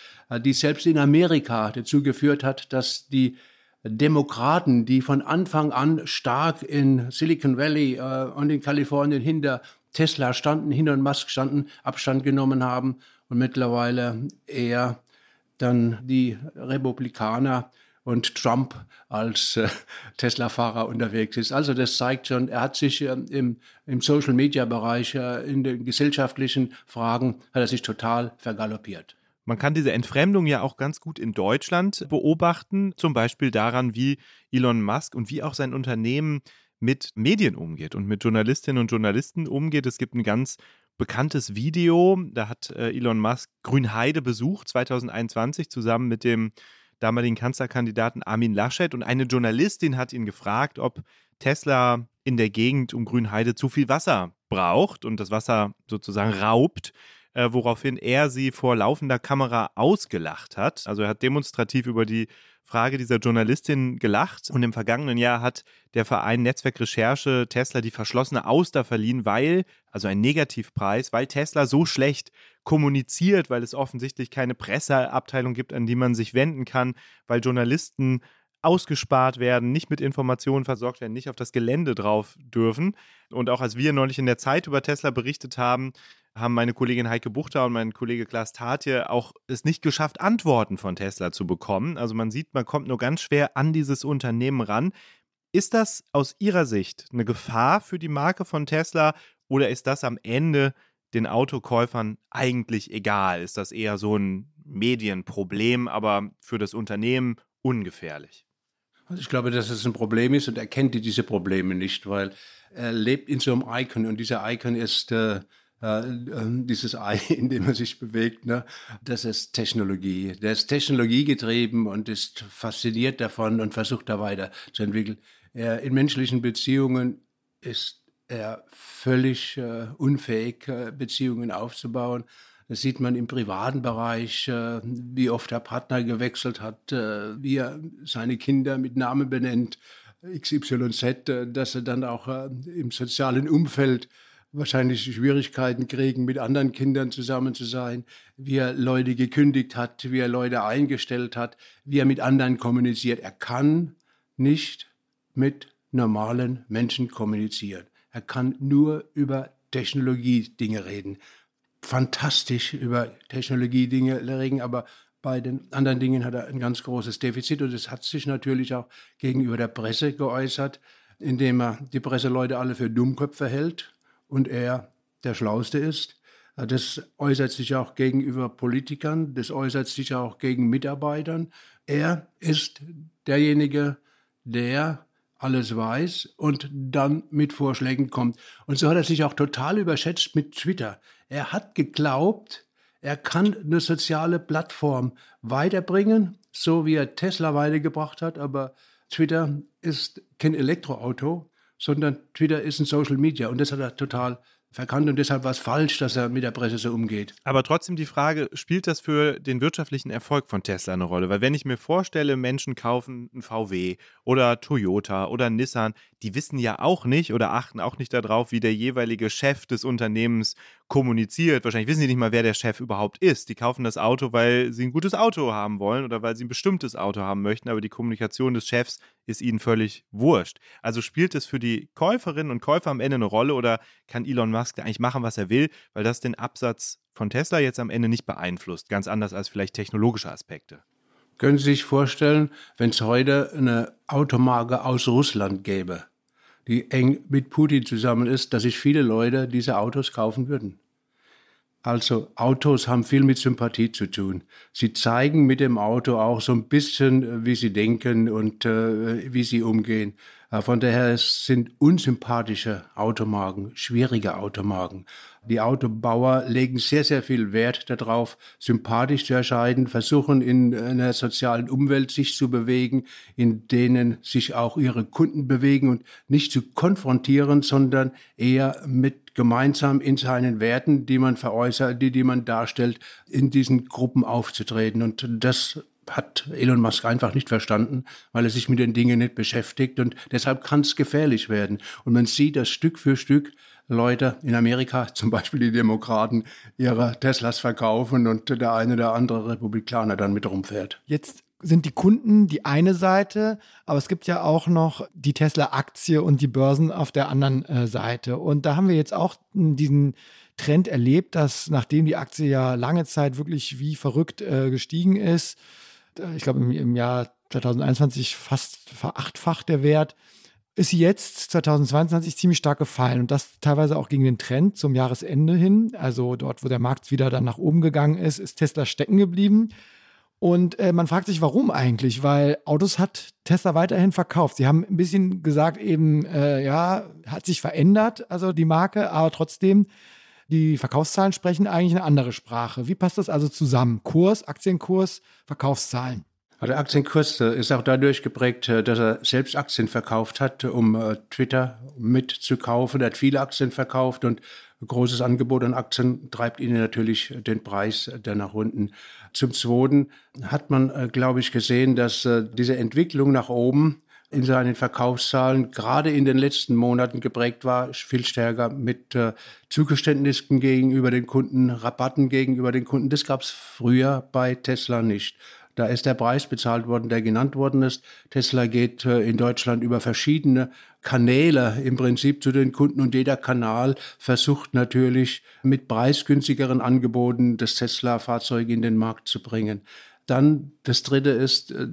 die selbst in Amerika dazu geführt hat, dass die Demokraten, die von Anfang an stark in Silicon Valley und in Kalifornien hinter Tesla standen, hinter Musk standen, Abstand genommen haben und mittlerweile eher dann die Republikaner und Trump als äh, Tesla-Fahrer unterwegs ist. Also das zeigt schon, er hat sich äh, im, im Social-Media-Bereich, äh, in den gesellschaftlichen Fragen, hat er sich total vergaloppiert. Man kann diese Entfremdung ja auch ganz gut in Deutschland beobachten, zum Beispiel daran, wie Elon Musk und wie auch sein Unternehmen mit Medien umgeht und mit Journalistinnen und Journalisten umgeht. Es gibt ein ganz bekanntes Video, da hat äh, Elon Musk Grünheide besucht 2021 zusammen mit dem damaligen Kanzlerkandidaten Armin Laschet und eine Journalistin hat ihn gefragt, ob Tesla in der Gegend um Grünheide zu viel Wasser braucht und das Wasser sozusagen raubt äh, woraufhin er sie vor laufender Kamera ausgelacht hat. Also er hat demonstrativ über die Frage dieser Journalistin gelacht und im vergangenen Jahr hat der Verein Netzwerk Recherche Tesla die verschlossene Auster verliehen, weil, also ein Negativpreis, weil Tesla so schlecht kommuniziert, weil es offensichtlich keine Presseabteilung gibt, an die man sich wenden kann, weil Journalisten ausgespart werden, nicht mit Informationen versorgt werden, nicht auf das Gelände drauf dürfen. Und auch als wir neulich in der Zeit über Tesla berichtet haben, haben meine Kollegin Heike Buchter und mein Kollege Klaas Tatje auch es nicht geschafft, Antworten von Tesla zu bekommen. Also man sieht, man kommt nur ganz schwer an dieses Unternehmen ran. Ist das aus Ihrer Sicht eine Gefahr für die Marke von Tesla oder ist das am Ende den Autokäufern eigentlich egal? Ist das eher so ein Medienproblem, aber für das Unternehmen ungefährlich? Also ich glaube, dass es ein Problem ist und er kennt diese Probleme nicht, weil er lebt in so einem Icon und dieser Icon ist äh, äh, ähm, dieses Ei, in dem er sich bewegt, ne? das ist Technologie. Der ist technologiegetrieben und ist fasziniert davon und versucht da weiter zu entwickeln. Er, in menschlichen Beziehungen ist er völlig äh, unfähig, äh, Beziehungen aufzubauen. Das sieht man im privaten Bereich, äh, wie oft der Partner gewechselt hat, äh, wie er seine Kinder mit Namen benennt, XYZ, äh, dass er dann auch im sozialen Umfeld wahrscheinlich Schwierigkeiten kriegen, mit anderen Kindern zusammen zu sein, wie er Leute gekündigt hat, wie er Leute eingestellt hat, wie er mit anderen kommuniziert. Er kann nicht mit normalen Menschen kommunizieren. Er kann nur über Technologie-Dinge reden. Fantastisch über Technologie-Dinge reden, aber bei den anderen Dingen hat er ein ganz großes Defizit und es hat sich natürlich auch gegenüber der Presse geäußert, indem er die Presseleute alle für Dummköpfe hält und er der Schlauste ist. Das äußert sich auch gegenüber Politikern, das äußert sich auch gegen Mitarbeitern. Er ist derjenige, der alles weiß und dann mit Vorschlägen kommt. Und so hat er sich auch total überschätzt mit Twitter. Er hat geglaubt, er kann eine soziale Plattform weiterbringen, so wie er Tesla weitergebracht hat, aber Twitter ist kein Elektroauto, sondern Twitter ist ein Social Media und das hat er total verkannt und deshalb war es falsch, dass er mit der Presse so umgeht. Aber trotzdem die Frage, spielt das für den wirtschaftlichen Erfolg von Tesla eine Rolle? Weil wenn ich mir vorstelle, Menschen kaufen ein VW oder Toyota oder Nissan, die wissen ja auch nicht oder achten auch nicht darauf, wie der jeweilige Chef des Unternehmens kommuniziert. Wahrscheinlich wissen sie nicht mal, wer der Chef überhaupt ist. Die kaufen das Auto, weil sie ein gutes Auto haben wollen oder weil sie ein bestimmtes Auto haben möchten, aber die Kommunikation des Chefs ist ihnen völlig wurscht. Also spielt es für die Käuferinnen und Käufer am Ende eine Rolle oder kann Elon Musk eigentlich machen, was er will, weil das den Absatz von Tesla jetzt am Ende nicht beeinflusst, ganz anders als vielleicht technologische Aspekte? Können Sie sich vorstellen, wenn es heute eine Automarke aus Russland gäbe, die eng mit Putin zusammen ist, dass sich viele Leute diese Autos kaufen würden? Also Autos haben viel mit Sympathie zu tun. Sie zeigen mit dem Auto auch so ein bisschen, wie sie denken und äh, wie sie umgehen. Äh, von daher sind unsympathische Automarken, schwierige Automarken. Die Autobauer legen sehr, sehr viel Wert darauf, sympathisch zu erscheinen, versuchen in einer sozialen Umwelt sich zu bewegen, in denen sich auch ihre Kunden bewegen und nicht zu konfrontieren, sondern eher mit gemeinsam in seinen Werten, die man veräußert, die, die man darstellt, in diesen Gruppen aufzutreten. Und das hat Elon Musk einfach nicht verstanden, weil er sich mit den Dingen nicht beschäftigt und deshalb kann es gefährlich werden. Und man sieht, dass Stück für Stück Leute in Amerika, zum Beispiel die Demokraten, ihre Teslas verkaufen und der eine oder andere Republikaner dann mit rumfährt. Jetzt sind die Kunden die eine Seite, aber es gibt ja auch noch die Tesla-Aktie und die Börsen auf der anderen äh, Seite. Und da haben wir jetzt auch diesen Trend erlebt, dass nachdem die Aktie ja lange Zeit wirklich wie verrückt äh, gestiegen ist, ich glaube im, im Jahr 2021 fast verachtfacht der Wert, ist sie jetzt 2022 ziemlich stark gefallen und das teilweise auch gegen den Trend zum Jahresende hin. Also dort, wo der Markt wieder dann nach oben gegangen ist, ist Tesla stecken geblieben. Und äh, man fragt sich, warum eigentlich? Weil Autos hat Tesla weiterhin verkauft. Sie haben ein bisschen gesagt, eben, äh, ja, hat sich verändert, also die Marke, aber trotzdem, die Verkaufszahlen sprechen eigentlich eine andere Sprache. Wie passt das also zusammen? Kurs, Aktienkurs, Verkaufszahlen? Der Aktienkurs äh, ist auch dadurch geprägt, äh, dass er selbst Aktien verkauft hat, um äh, Twitter mitzukaufen. Er hat viele Aktien verkauft und ein großes Angebot an Aktien treibt ihnen natürlich den Preis dann nach unten. Zum Zweiten hat man, glaube ich, gesehen, dass diese Entwicklung nach oben in seinen Verkaufszahlen gerade in den letzten Monaten geprägt war, viel stärker mit äh, Zugeständnissen gegenüber den Kunden, Rabatten gegenüber den Kunden. Das gab es früher bei Tesla nicht. Da ist der Preis bezahlt worden, der genannt worden ist. Tesla geht äh, in Deutschland über verschiedene Kanäle im Prinzip zu den Kunden und jeder Kanal versucht natürlich mit preisgünstigeren Angeboten das Tesla-Fahrzeug in den Markt zu bringen. Dann das dritte ist äh,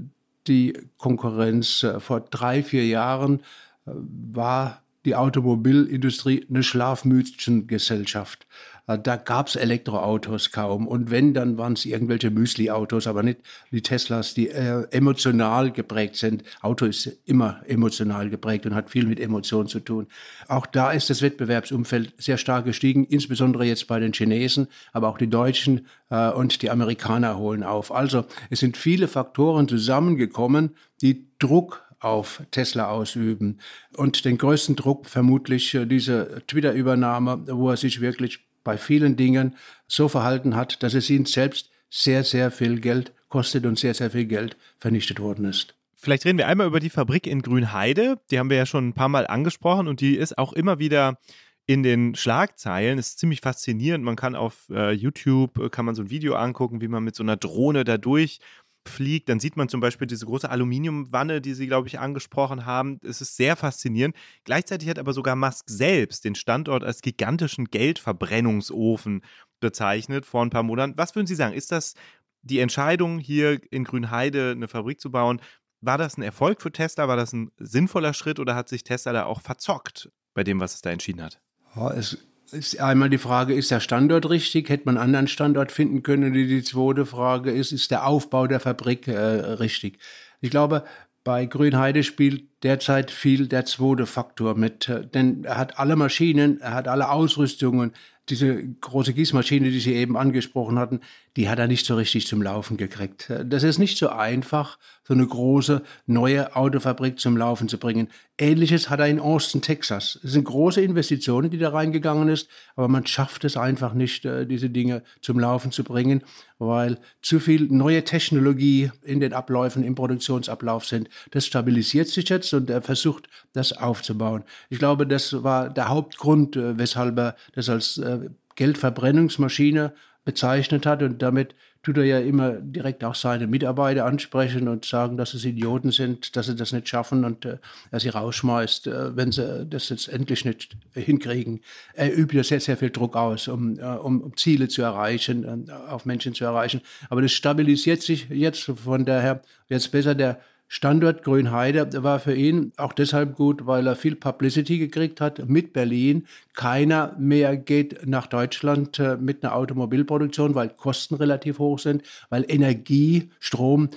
die Konkurrenz. Äh, vor drei, vier Jahren war die Automobilindustrie eine Schlafmütchengesellschaft. Äh, da gab es Elektroautos kaum. Und wenn, dann waren es irgendwelche Müsli-Autos, aber nicht die Teslas, die äh, emotional geprägt sind. Auto ist immer emotional geprägt und hat viel mit Emotionen zu tun. Auch da ist das Wettbewerbsumfeld sehr stark gestiegen, insbesondere jetzt bei den Chinesen, aber auch die Deutschen äh, und die Amerikaner holen auf. Also es sind viele Faktoren zusammengekommen, die Druck auf Tesla ausüben. Und den größten Druck vermutlich äh, diese Twitter-Übernahme, wo er sich wirklich bei vielen Dingen so verhalten hat, dass es ihn selbst sehr, sehr viel Geld kostet und sehr, sehr viel Geld vernichtet worden ist. Vielleicht reden wir einmal über die Fabrik in Grünheide. Die haben wir ja schon ein paar Mal angesprochen und die ist auch immer wieder in den Schlagzeilen. Ist ziemlich faszinierend. Man kann auf äh, YouTube äh, kann man so ein Video angucken, wie man mit so einer Drohne da durch fliegt, dann sieht man zum Beispiel diese große Aluminiumwanne, die Sie, glaube ich, angesprochen haben. Es ist sehr faszinierend. Gleichzeitig hat aber sogar Musk selbst den Standort als gigantischen Geldverbrennungsofen bezeichnet vor ein paar Monaten. Was würden Sie sagen? Ist das die Entscheidung, hier in Grünheide eine Fabrik zu bauen? War das ein Erfolg für Tesla? War das ein sinnvoller Schritt oder hat sich Tesla da auch verzockt bei dem, was es da entschieden hat? Ja, es ist einmal die Frage, ist der Standort richtig? Hätte man einen anderen Standort finden können? Die, die zweite Frage ist, ist der Aufbau der Fabrik äh, richtig? Ich glaube, bei Grünheide spielt derzeit viel der zweite Faktor mit, äh, denn er hat alle Maschinen, er hat alle Ausrüstungen, diese große Gießmaschine, die Sie eben angesprochen hatten, die hat er nicht so richtig zum Laufen gekriegt. Das ist nicht so einfach, so eine große neue Autofabrik zum Laufen zu bringen. Ähnliches hat er in Austin, Texas. Es sind große Investitionen, die da reingegangen ist, aber man schafft es einfach nicht, äh, diese Dinge zum Laufen zu bringen, weil zu viel neue Technologie in den Abläufen, im Produktionsablauf sind. Das stabilisiert sich jetzt und er versucht, das aufzubauen. Ich glaube, das war der Hauptgrund, äh, weshalb er das als äh, Geldverbrennungsmaschine bezeichnet hat und damit tut er ja immer direkt auch seine Mitarbeiter ansprechen und sagen, dass es Idioten sind, dass sie das nicht schaffen und äh, er sie rausschmeißt, äh, wenn sie das jetzt endlich nicht hinkriegen. Er übt ja sehr, sehr viel Druck aus, um, äh, um, um Ziele zu erreichen, äh, auf Menschen zu erreichen. Aber das stabilisiert sich jetzt von daher jetzt besser der Standort Grünheide war für ihn auch deshalb gut, weil er viel Publicity gekriegt hat mit Berlin. Keiner mehr geht nach Deutschland äh, mit einer Automobilproduktion, weil Kosten relativ hoch sind, weil Energie, Strom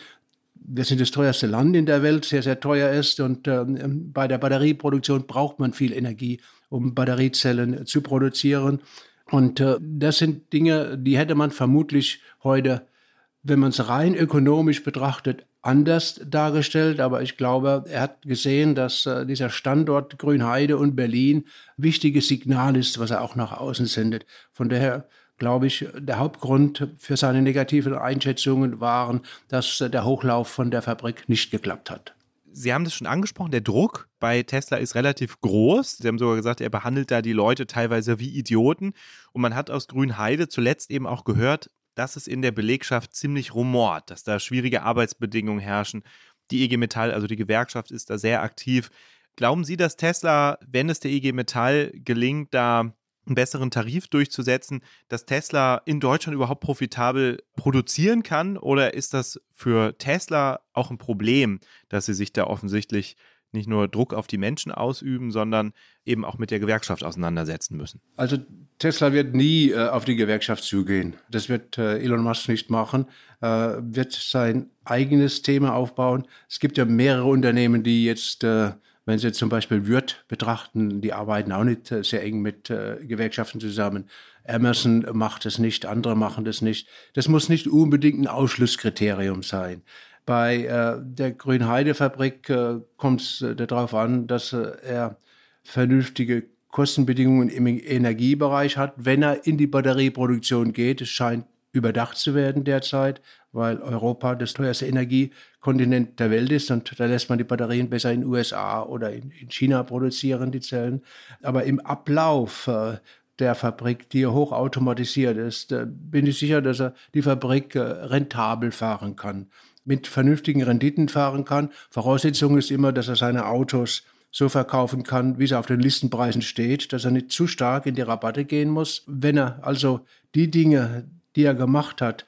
wir sind das teuerste Land in der Welt, sehr, sehr teuer ist. Und ähm, bei der Batterieproduktion braucht man viel Energie, um Batteriezellen zu produzieren. Und äh, das sind Dinge, die hätte man vermutlich heute, wenn man es rein ökonomisch betrachtet, anders dargestellt, aber ich glaube, er hat gesehen, dass äh, dieser Standort Grünheide und Berlin wichtiges Signal ist, was er auch nach außen sendet. Von daher glaube ich, der Hauptgrund für seine negativen Einschätzungen waren, dass äh, der Hochlauf von der Fabrik nicht geklappt hat. Sie haben das schon angesprochen, der Druck bei Tesla ist relativ groß. Sie haben sogar gesagt, er behandelt da die Leute teilweise wie Idioten. Und man hat aus Grünheide zuletzt eben auch gehört, dass es in der Belegschaft ziemlich rumort, dass da schwierige Arbeitsbedingungen herrschen. Die IG Metall, also die Gewerkschaft, ist da sehr aktiv. Glauben Sie, dass Tesla, wenn es der IG Metall gelingt, da einen besseren Tarif durchzusetzen, dass Tesla in Deutschland überhaupt profitabel produzieren kann? Oder ist das für Tesla auch ein Problem, dass sie sich da offensichtlich nicht nur Druck auf die Menschen ausüben, sondern eben auch mit der Gewerkschaft auseinandersetzen müssen. Also Tesla wird nie äh, auf die Gewerkschaft zugehen. Das wird äh, Elon Musk nicht machen, äh, wird sein eigenes Thema aufbauen. Es gibt ja mehrere Unternehmen, die jetzt äh, wenn Sie zum Beispiel Würth betrachten, die arbeiten auch nicht äh, sehr eng mit äh, Gewerkschaften zusammen. Emerson macht es nicht, andere machen das nicht. Das muss nicht unbedingt ein Ausschlusskriterium sein. Bei äh, der Grünheide-Fabrik äh, kommt es äh, darauf an, dass äh, er vernünftige Kostenbedingungen im Energiebereich hat, wenn er in die Batterieproduktion geht. Es scheint überdacht zu werden derzeit, weil Europa das teuerste Energiekontinent der Welt ist und da lässt man die Batterien besser in den USA oder in, in China produzieren, die Zellen. Aber im Ablauf äh, der Fabrik, die hochautomatisiert ist, bin ich sicher, dass er die Fabrik äh, rentabel fahren kann, mit vernünftigen Renditen fahren kann. Voraussetzung ist immer, dass er seine Autos so verkaufen kann, wie es auf den Listenpreisen steht, dass er nicht zu stark in die Rabatte gehen muss. Wenn er also die Dinge, die er gemacht hat.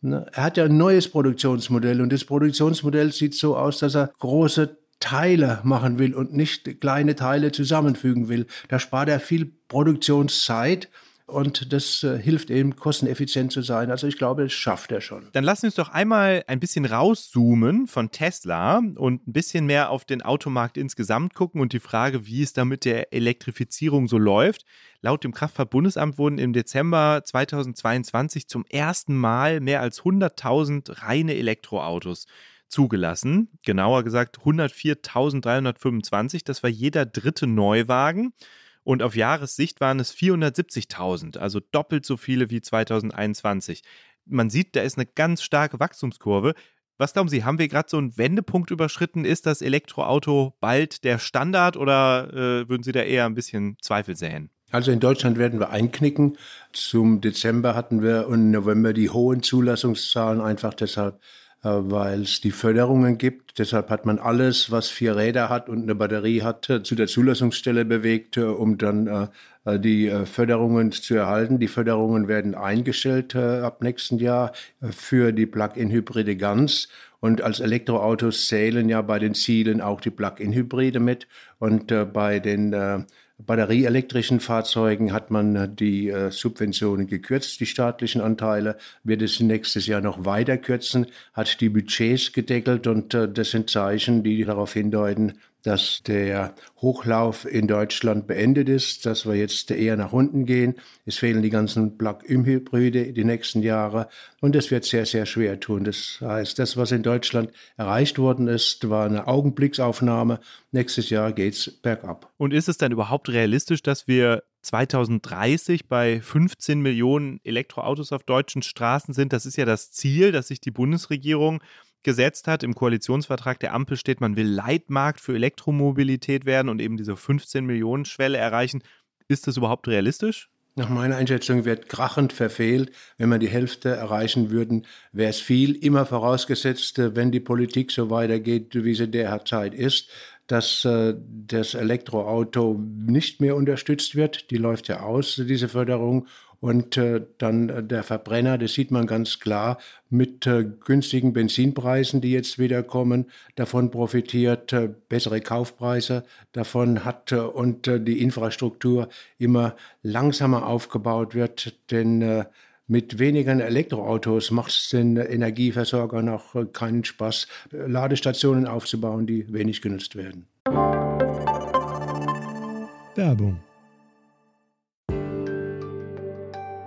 Ne, er hat ja ein neues Produktionsmodell und das Produktionsmodell sieht so aus, dass er große Teile machen will und nicht kleine Teile zusammenfügen will. Da spart er viel Produktionszeit und das äh, hilft eben, kosteneffizient zu sein. Also ich glaube, das schafft er schon. Dann lassen wir uns doch einmal ein bisschen rauszoomen von Tesla und ein bisschen mehr auf den Automarkt insgesamt gucken und die Frage, wie es da mit der Elektrifizierung so läuft. Laut dem Kraftfahrtbundesamt wurden im Dezember 2022 zum ersten Mal mehr als 100.000 reine Elektroautos zugelassen. Genauer gesagt 104.325. Das war jeder dritte Neuwagen. Und auf Jahressicht waren es 470.000, also doppelt so viele wie 2021. Man sieht, da ist eine ganz starke Wachstumskurve. Was glauben Sie, haben wir gerade so einen Wendepunkt überschritten? Ist das Elektroauto bald der Standard oder äh, würden Sie da eher ein bisschen Zweifel säen? Also in Deutschland werden wir einknicken. Zum Dezember hatten wir und November die hohen Zulassungszahlen einfach deshalb, weil es die Förderungen gibt. Deshalb hat man alles, was vier Räder hat und eine Batterie hat, äh, zu der Zulassungsstelle bewegt, äh, um dann die Förderungen zu erhalten. Die Förderungen werden eingestellt ab nächsten Jahr für die Plug-in-Hybride ganz. Und als Elektroautos zählen ja bei den Zielen auch die Plug-in-Hybride mit. Und bei den batterieelektrischen Fahrzeugen hat man äh, die äh, Subventionen gekürzt, die staatlichen Anteile, wird es nächstes Jahr noch weiter kürzen, hat die Budgets gedeckelt und äh, das sind Zeichen, die darauf hindeuten, dass der Hochlauf in Deutschland beendet ist, dass wir jetzt eher nach unten gehen. Es fehlen die ganzen Plug-in-Hybride die nächsten Jahre und es wird sehr, sehr schwer tun. Das heißt, das, was in Deutschland erreicht worden ist, war eine Augenblicksaufnahme. Nächstes Jahr geht es bergab. Und ist es dann überhaupt realistisch, dass wir 2030 bei 15 Millionen Elektroautos auf deutschen Straßen sind? Das ist ja das Ziel, das sich die Bundesregierung gesetzt hat. Im Koalitionsvertrag der Ampel steht, man will Leitmarkt für Elektromobilität werden und eben diese 15 Millionen Schwelle erreichen. Ist das überhaupt realistisch? Nach meiner Einschätzung wird krachend verfehlt. Wenn wir die Hälfte erreichen würden, wäre es viel. Immer vorausgesetzt, wenn die Politik so weitergeht, wie sie derzeit ist, dass äh, das Elektroauto nicht mehr unterstützt wird. Die läuft ja aus, diese Förderung. Und äh, dann äh, der Verbrenner, das sieht man ganz klar, mit äh, günstigen Benzinpreisen, die jetzt wieder kommen, davon profitiert, äh, bessere Kaufpreise davon hat äh, und die Infrastruktur immer langsamer aufgebaut wird. Denn mit weniger Elektroautos macht es den Energieversorgern auch keinen Spaß, Ladestationen aufzubauen, die wenig genutzt werden. Werbung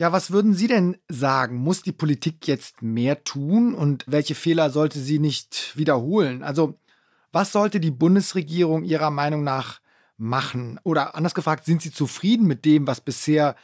Ja, was würden Sie denn sagen? Muss die Politik jetzt mehr tun und welche Fehler sollte sie nicht wiederholen? Also, was sollte die Bundesregierung Ihrer Meinung nach machen? Oder anders gefragt, sind Sie zufrieden mit dem, was bisher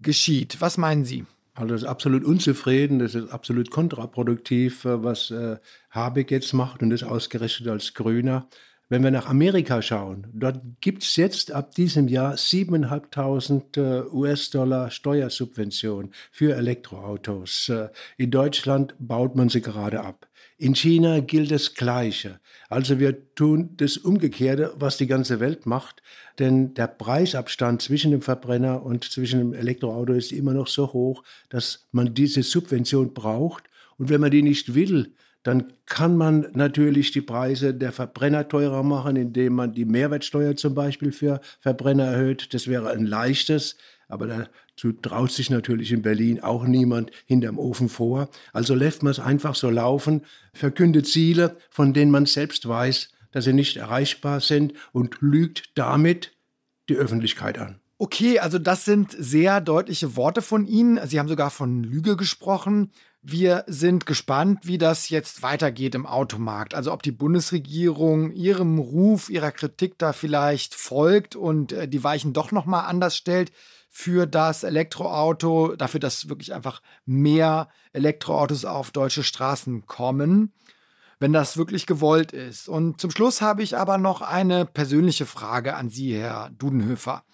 geschieht? Was meinen Sie? Also das ist absolut unzufrieden, das ist absolut kontraproduktiv, äh, was äh, Habeck jetzt macht und das ausgerechnet als Grüner. Wenn wir nach Amerika schauen, dort gibt es jetzt ab diesem Jahr 7.500 äh, US-Dollar Steuersubvention für Elektroautos. Äh, in Deutschland baut man sie gerade ab. In China gilt das Gleiche. Also wir tun das Umgekehrte, was die ganze Welt macht. Denn der Preisabstand zwischen dem Verbrenner und zwischen dem Elektroauto ist immer noch so hoch, dass man diese Subvention braucht. Und wenn man die nicht will, dann kann man natürlich die Preise der Verbrenner teurer machen, indem man die Mehrwertsteuer zum Beispiel für Verbrenner erhöht. Das wäre ein leichtes, aber dazu traut sich natürlich in Berlin auch niemand hinterm Ofen vor. Also lässt man es einfach so laufen, verkündet Ziele, von denen man selbst weiß, dass sie nicht erreichbar sind und lügt damit die Öffentlichkeit an. Okay, also das sind sehr deutliche Worte von Ihnen. Sie haben sogar von Lüge gesprochen. Wir sind gespannt, wie das jetzt weitergeht im Automarkt. Also ob die Bundesregierung ihrem Ruf, ihrer Kritik da vielleicht folgt und äh, die Weichen doch noch mal anders stellt für das Elektroauto, dafür, dass wirklich einfach mehr Elektroautos auf deutsche Straßen kommen, wenn das wirklich gewollt ist. Und zum Schluss habe ich aber noch eine persönliche Frage an Sie, Herr Dudenhöfer.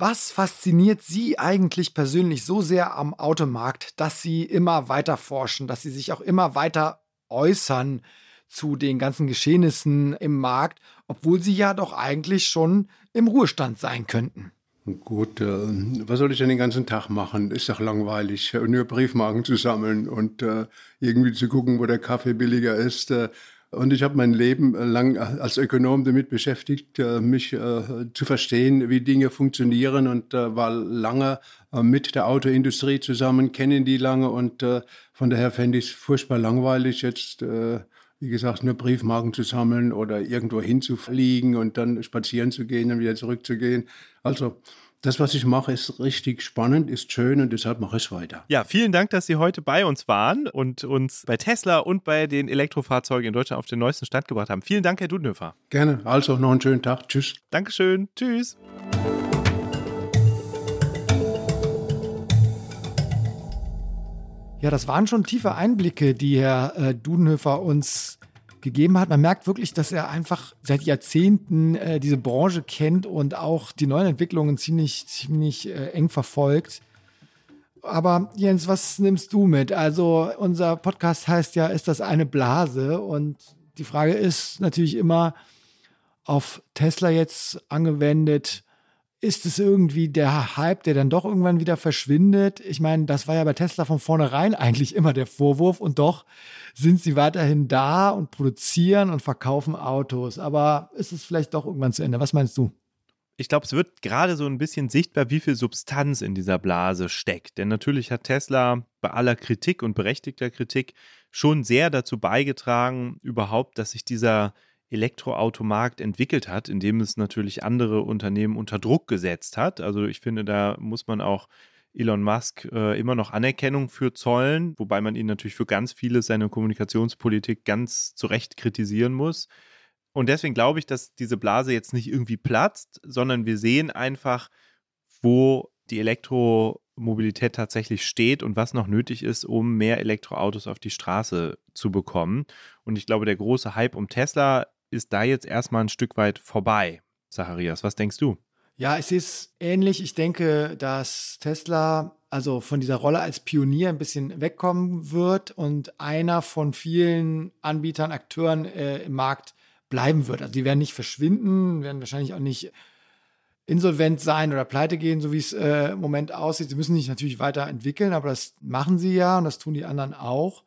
Was fasziniert Sie eigentlich persönlich so sehr am Automarkt, dass Sie immer weiter forschen, dass Sie sich auch immer weiter äußern zu den ganzen Geschehnissen im Markt, obwohl Sie ja doch eigentlich schon im Ruhestand sein könnten? Gut, äh, was soll ich denn den ganzen Tag machen? Ist doch langweilig, nur Briefmarken zu sammeln und äh, irgendwie zu gucken, wo der Kaffee billiger ist. Äh, und ich habe mein Leben lang als Ökonom damit beschäftigt, äh, mich äh, zu verstehen, wie Dinge funktionieren und äh, war lange mit der Autoindustrie zusammen, kennen die lange und von daher fände ich es furchtbar langweilig, jetzt, wie gesagt, nur Briefmarken zu sammeln oder irgendwo hinzufliegen und dann spazieren zu gehen und wieder zurückzugehen. Also das, was ich mache, ist richtig spannend, ist schön und deshalb mache ich es weiter. Ja, vielen Dank, dass Sie heute bei uns waren und uns bei Tesla und bei den Elektrofahrzeugen in Deutschland auf den neuesten Stand gebracht haben. Vielen Dank, Herr Dudenhöfer. Gerne. Also noch einen schönen Tag. Tschüss. Dankeschön. Tschüss. Ja, das waren schon tiefe Einblicke, die Herr äh, Dudenhöfer uns gegeben hat. Man merkt wirklich, dass er einfach seit Jahrzehnten äh, diese Branche kennt und auch die neuen Entwicklungen ziemlich, ziemlich äh, eng verfolgt. Aber Jens, was nimmst du mit? Also unser Podcast heißt ja, ist das eine Blase? Und die Frage ist natürlich immer auf Tesla jetzt angewendet, ist es irgendwie der Hype, der dann doch irgendwann wieder verschwindet? Ich meine, das war ja bei Tesla von vornherein eigentlich immer der Vorwurf und doch sind sie weiterhin da und produzieren und verkaufen Autos. Aber ist es vielleicht doch irgendwann zu Ende? Was meinst du? Ich glaube, es wird gerade so ein bisschen sichtbar, wie viel Substanz in dieser Blase steckt. Denn natürlich hat Tesla bei aller Kritik und berechtigter Kritik schon sehr dazu beigetragen, überhaupt, dass sich dieser Elektroautomarkt entwickelt hat, indem es natürlich andere Unternehmen unter Druck gesetzt hat. Also ich finde, da muss man auch Elon Musk äh, immer noch Anerkennung für zollen, wobei man ihn natürlich für ganz vieles seine Kommunikationspolitik ganz zu Recht kritisieren muss. Und deswegen glaube ich, dass diese Blase jetzt nicht irgendwie platzt, sondern wir sehen einfach, wo die Elektromobilität tatsächlich steht und was noch nötig ist, um mehr Elektroautos auf die Straße zu bekommen. Und ich glaube, der große Hype um Tesla ist da jetzt erstmal ein Stück weit vorbei. Zacharias, was denkst du? Ja, es ähnlich. Ich denke, dass Tesla also von dieser Rolle als Pionier ein bisschen wegkommen wird und einer von vielen Anbietern, Akteuren äh, im Markt bleiben wird. Also die werden nicht verschwinden, werden wahrscheinlich auch nicht insolvent sein oder pleite gehen, so wie es äh, im Moment aussieht. Sie müssen sich natürlich weiterentwickeln, aber das machen sie ja und das tun die anderen auch.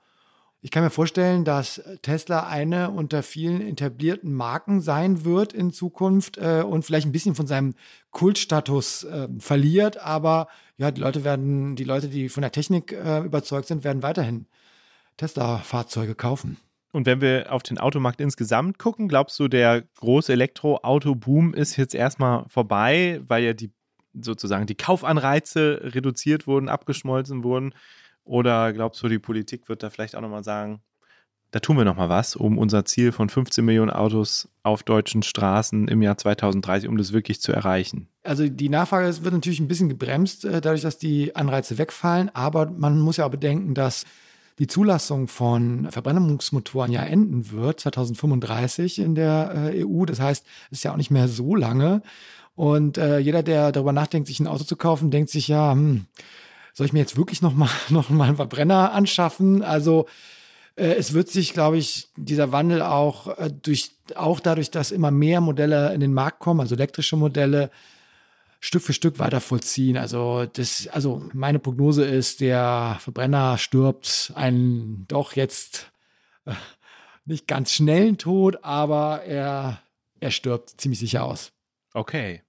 Ich kann mir vorstellen, dass Tesla eine unter vielen etablierten Marken sein wird in Zukunft äh, und vielleicht ein bisschen von seinem Kultstatus äh, verliert. Aber ja, die Leute werden, die Leute, die von der Technik äh, überzeugt sind, werden weiterhin Tesla-Fahrzeuge kaufen. Und wenn wir auf den Automarkt insgesamt gucken, glaubst du, der große Elektroauto-Boom ist jetzt erstmal vorbei, weil ja die sozusagen die Kaufanreize reduziert wurden, abgeschmolzen wurden? Oder glaubst du, die Politik wird da vielleicht auch nochmal sagen, da tun wir nochmal was, um unser Ziel von 15 Millionen Autos auf deutschen Straßen im Jahr 2030, um das wirklich zu erreichen. Also die Nachfrage wird natürlich ein bisschen gebremst, äh, dadurch, dass die Anreize wegfallen. Aber man muss ja auch bedenken, dass die Zulassung von Verbrennungsmotoren ja enden wird, 2035 in der äh, EU. Das heißt, es ist ja auch nicht mehr so lange. Und äh, jeder, der darüber nachdenkt, sich ein Auto zu kaufen, denkt sich ja, hm, soll ich mir jetzt wirklich noch mal, noch mal einen Verbrenner anschaffen? Also äh, es wird sich, glaube ich, dieser Wandel auch äh, durch, auch dadurch, dass immer mehr Modelle in den Markt kommen, also elektrische Modelle, Stück für Stück weiter vollziehen. Also das, also meine Prognose ist, der Verbrenner stirbt einen doch jetzt äh, nicht ganz schnellen Tod, aber er, er stirbt ziemlich sicher aus. Okay.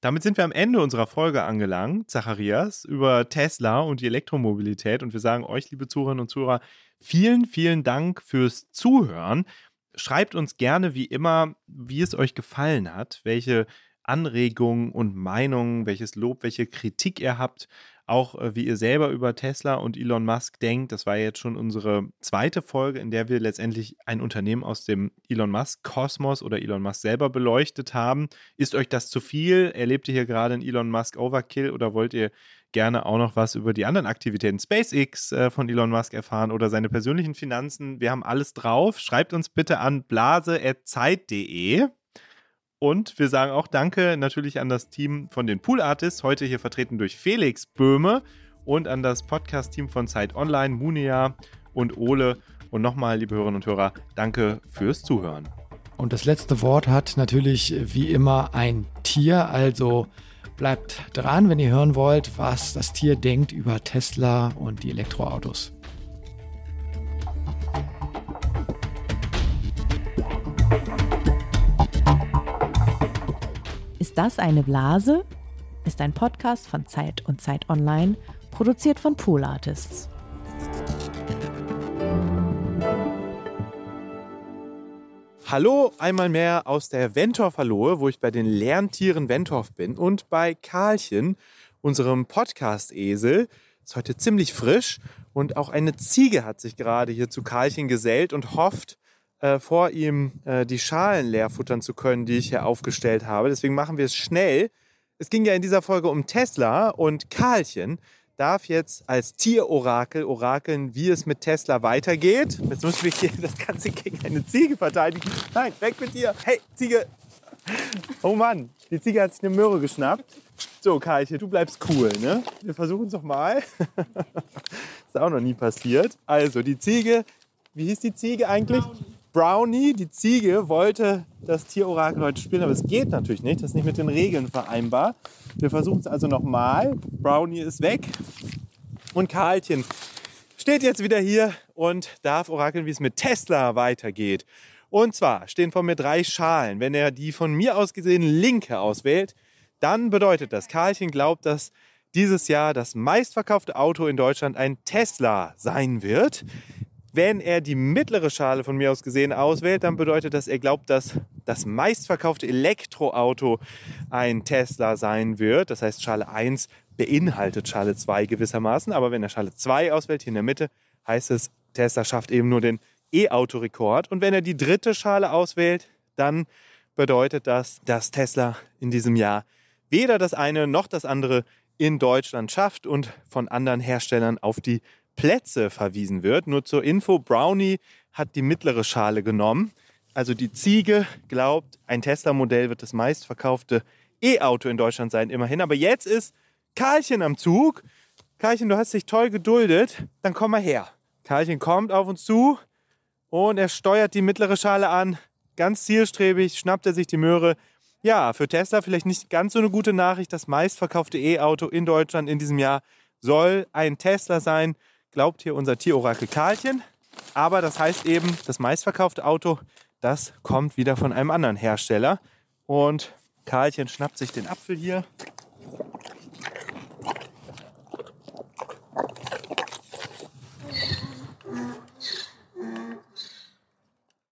Damit sind wir am Ende unserer Folge angelangt, Zacharias, über Tesla und die Elektromobilität. Und wir sagen euch, liebe Zuhörerinnen und Zuhörer, vielen, vielen Dank fürs Zuhören. Schreibt uns gerne wie immer, wie es euch gefallen hat, welche Anregungen und Meinungen, welches Lob, welche Kritik ihr habt, auch äh, wie ihr selber über Tesla und Elon Musk denkt. Das war jetzt schon unsere zweite Folge, in der wir letztendlich ein Unternehmen aus dem Elon Musk Kosmos oder Elon Musk selber beleuchtet haben. Ist euch das zu viel? Erlebt ihr hier gerade einen Elon Musk Overkill oder wollt ihr gerne auch noch was über die anderen Aktivitäten SpaceX äh, von Elon Musk erfahren oder seine persönlichen Finanzen? Wir haben alles drauf. Schreibt uns bitte an blase.zeit.de. Und wir sagen auch Danke natürlich an das Team von den Pool Artists, heute hier vertreten durch Felix Böhme und an das Podcast-Team von Zeit Online, Munia und Ole. Und nochmal, liebe Hörerinnen und Hörer, danke fürs Zuhören. Und das letzte Wort hat natürlich wie immer ein Tier, also bleibt dran, wenn ihr hören wollt, was das Tier denkt über Tesla und die Elektroautos. Das eine Blase? Ist ein Podcast von Zeit und Zeit Online, produziert von Pool Artists. Hallo, einmal mehr aus der Ventorf-Hallohe, wo ich bei den Lerntieren Ventorf bin und bei Karlchen, unserem Podcast-Esel. Ist heute ziemlich frisch und auch eine Ziege hat sich gerade hier zu Karlchen gesellt und hofft, äh, vor ihm äh, die Schalen leer futtern zu können, die ich hier aufgestellt habe. Deswegen machen wir es schnell. Es ging ja in dieser Folge um Tesla und Karlchen darf jetzt als Tierorakel orakeln, wie es mit Tesla weitergeht. Jetzt müssen wir hier das Ganze gegen eine Ziege verteidigen. Nein, weg mit dir. Hey, Ziege. Oh Mann, die Ziege hat sich eine Möhre geschnappt. So, Karlchen, du bleibst cool, ne? Wir versuchen es doch mal. ist auch noch nie passiert. Also, die Ziege, wie hieß die Ziege eigentlich? Brownie. Brownie, die Ziege, wollte das Tierorakel heute spielen, aber es geht natürlich nicht. Das ist nicht mit den Regeln vereinbar. Wir versuchen es also nochmal. Brownie ist weg. Und Karlchen steht jetzt wieder hier und darf orakeln, wie es mit Tesla weitergeht. Und zwar stehen vor mir drei Schalen. Wenn er die von mir aus gesehen linke auswählt, dann bedeutet das, Karlchen glaubt, dass dieses Jahr das meistverkaufte Auto in Deutschland ein Tesla sein wird. Wenn er die mittlere Schale von mir aus gesehen auswählt, dann bedeutet das, er glaubt, dass das meistverkaufte Elektroauto ein Tesla sein wird. Das heißt, Schale 1 beinhaltet Schale 2 gewissermaßen. Aber wenn er Schale 2 auswählt, hier in der Mitte, heißt es, Tesla schafft eben nur den E-Auto-Rekord. Und wenn er die dritte Schale auswählt, dann bedeutet das, dass Tesla in diesem Jahr weder das eine noch das andere in Deutschland schafft und von anderen Herstellern auf die Plätze verwiesen wird. Nur zur Info, Brownie hat die mittlere Schale genommen. Also die Ziege glaubt, ein Tesla-Modell wird das meistverkaufte E-Auto in Deutschland sein, immerhin. Aber jetzt ist Karlchen am Zug. Karlchen, du hast dich toll geduldet. Dann komm mal her. Karlchen kommt auf uns zu und er steuert die mittlere Schale an. Ganz zielstrebig schnappt er sich die Möhre. Ja, für Tesla vielleicht nicht ganz so eine gute Nachricht. Das meistverkaufte E-Auto in Deutschland in diesem Jahr soll ein Tesla sein glaubt hier unser Tierorakel Karlchen. Aber das heißt eben, das meistverkaufte Auto, das kommt wieder von einem anderen Hersteller. Und Karlchen schnappt sich den Apfel hier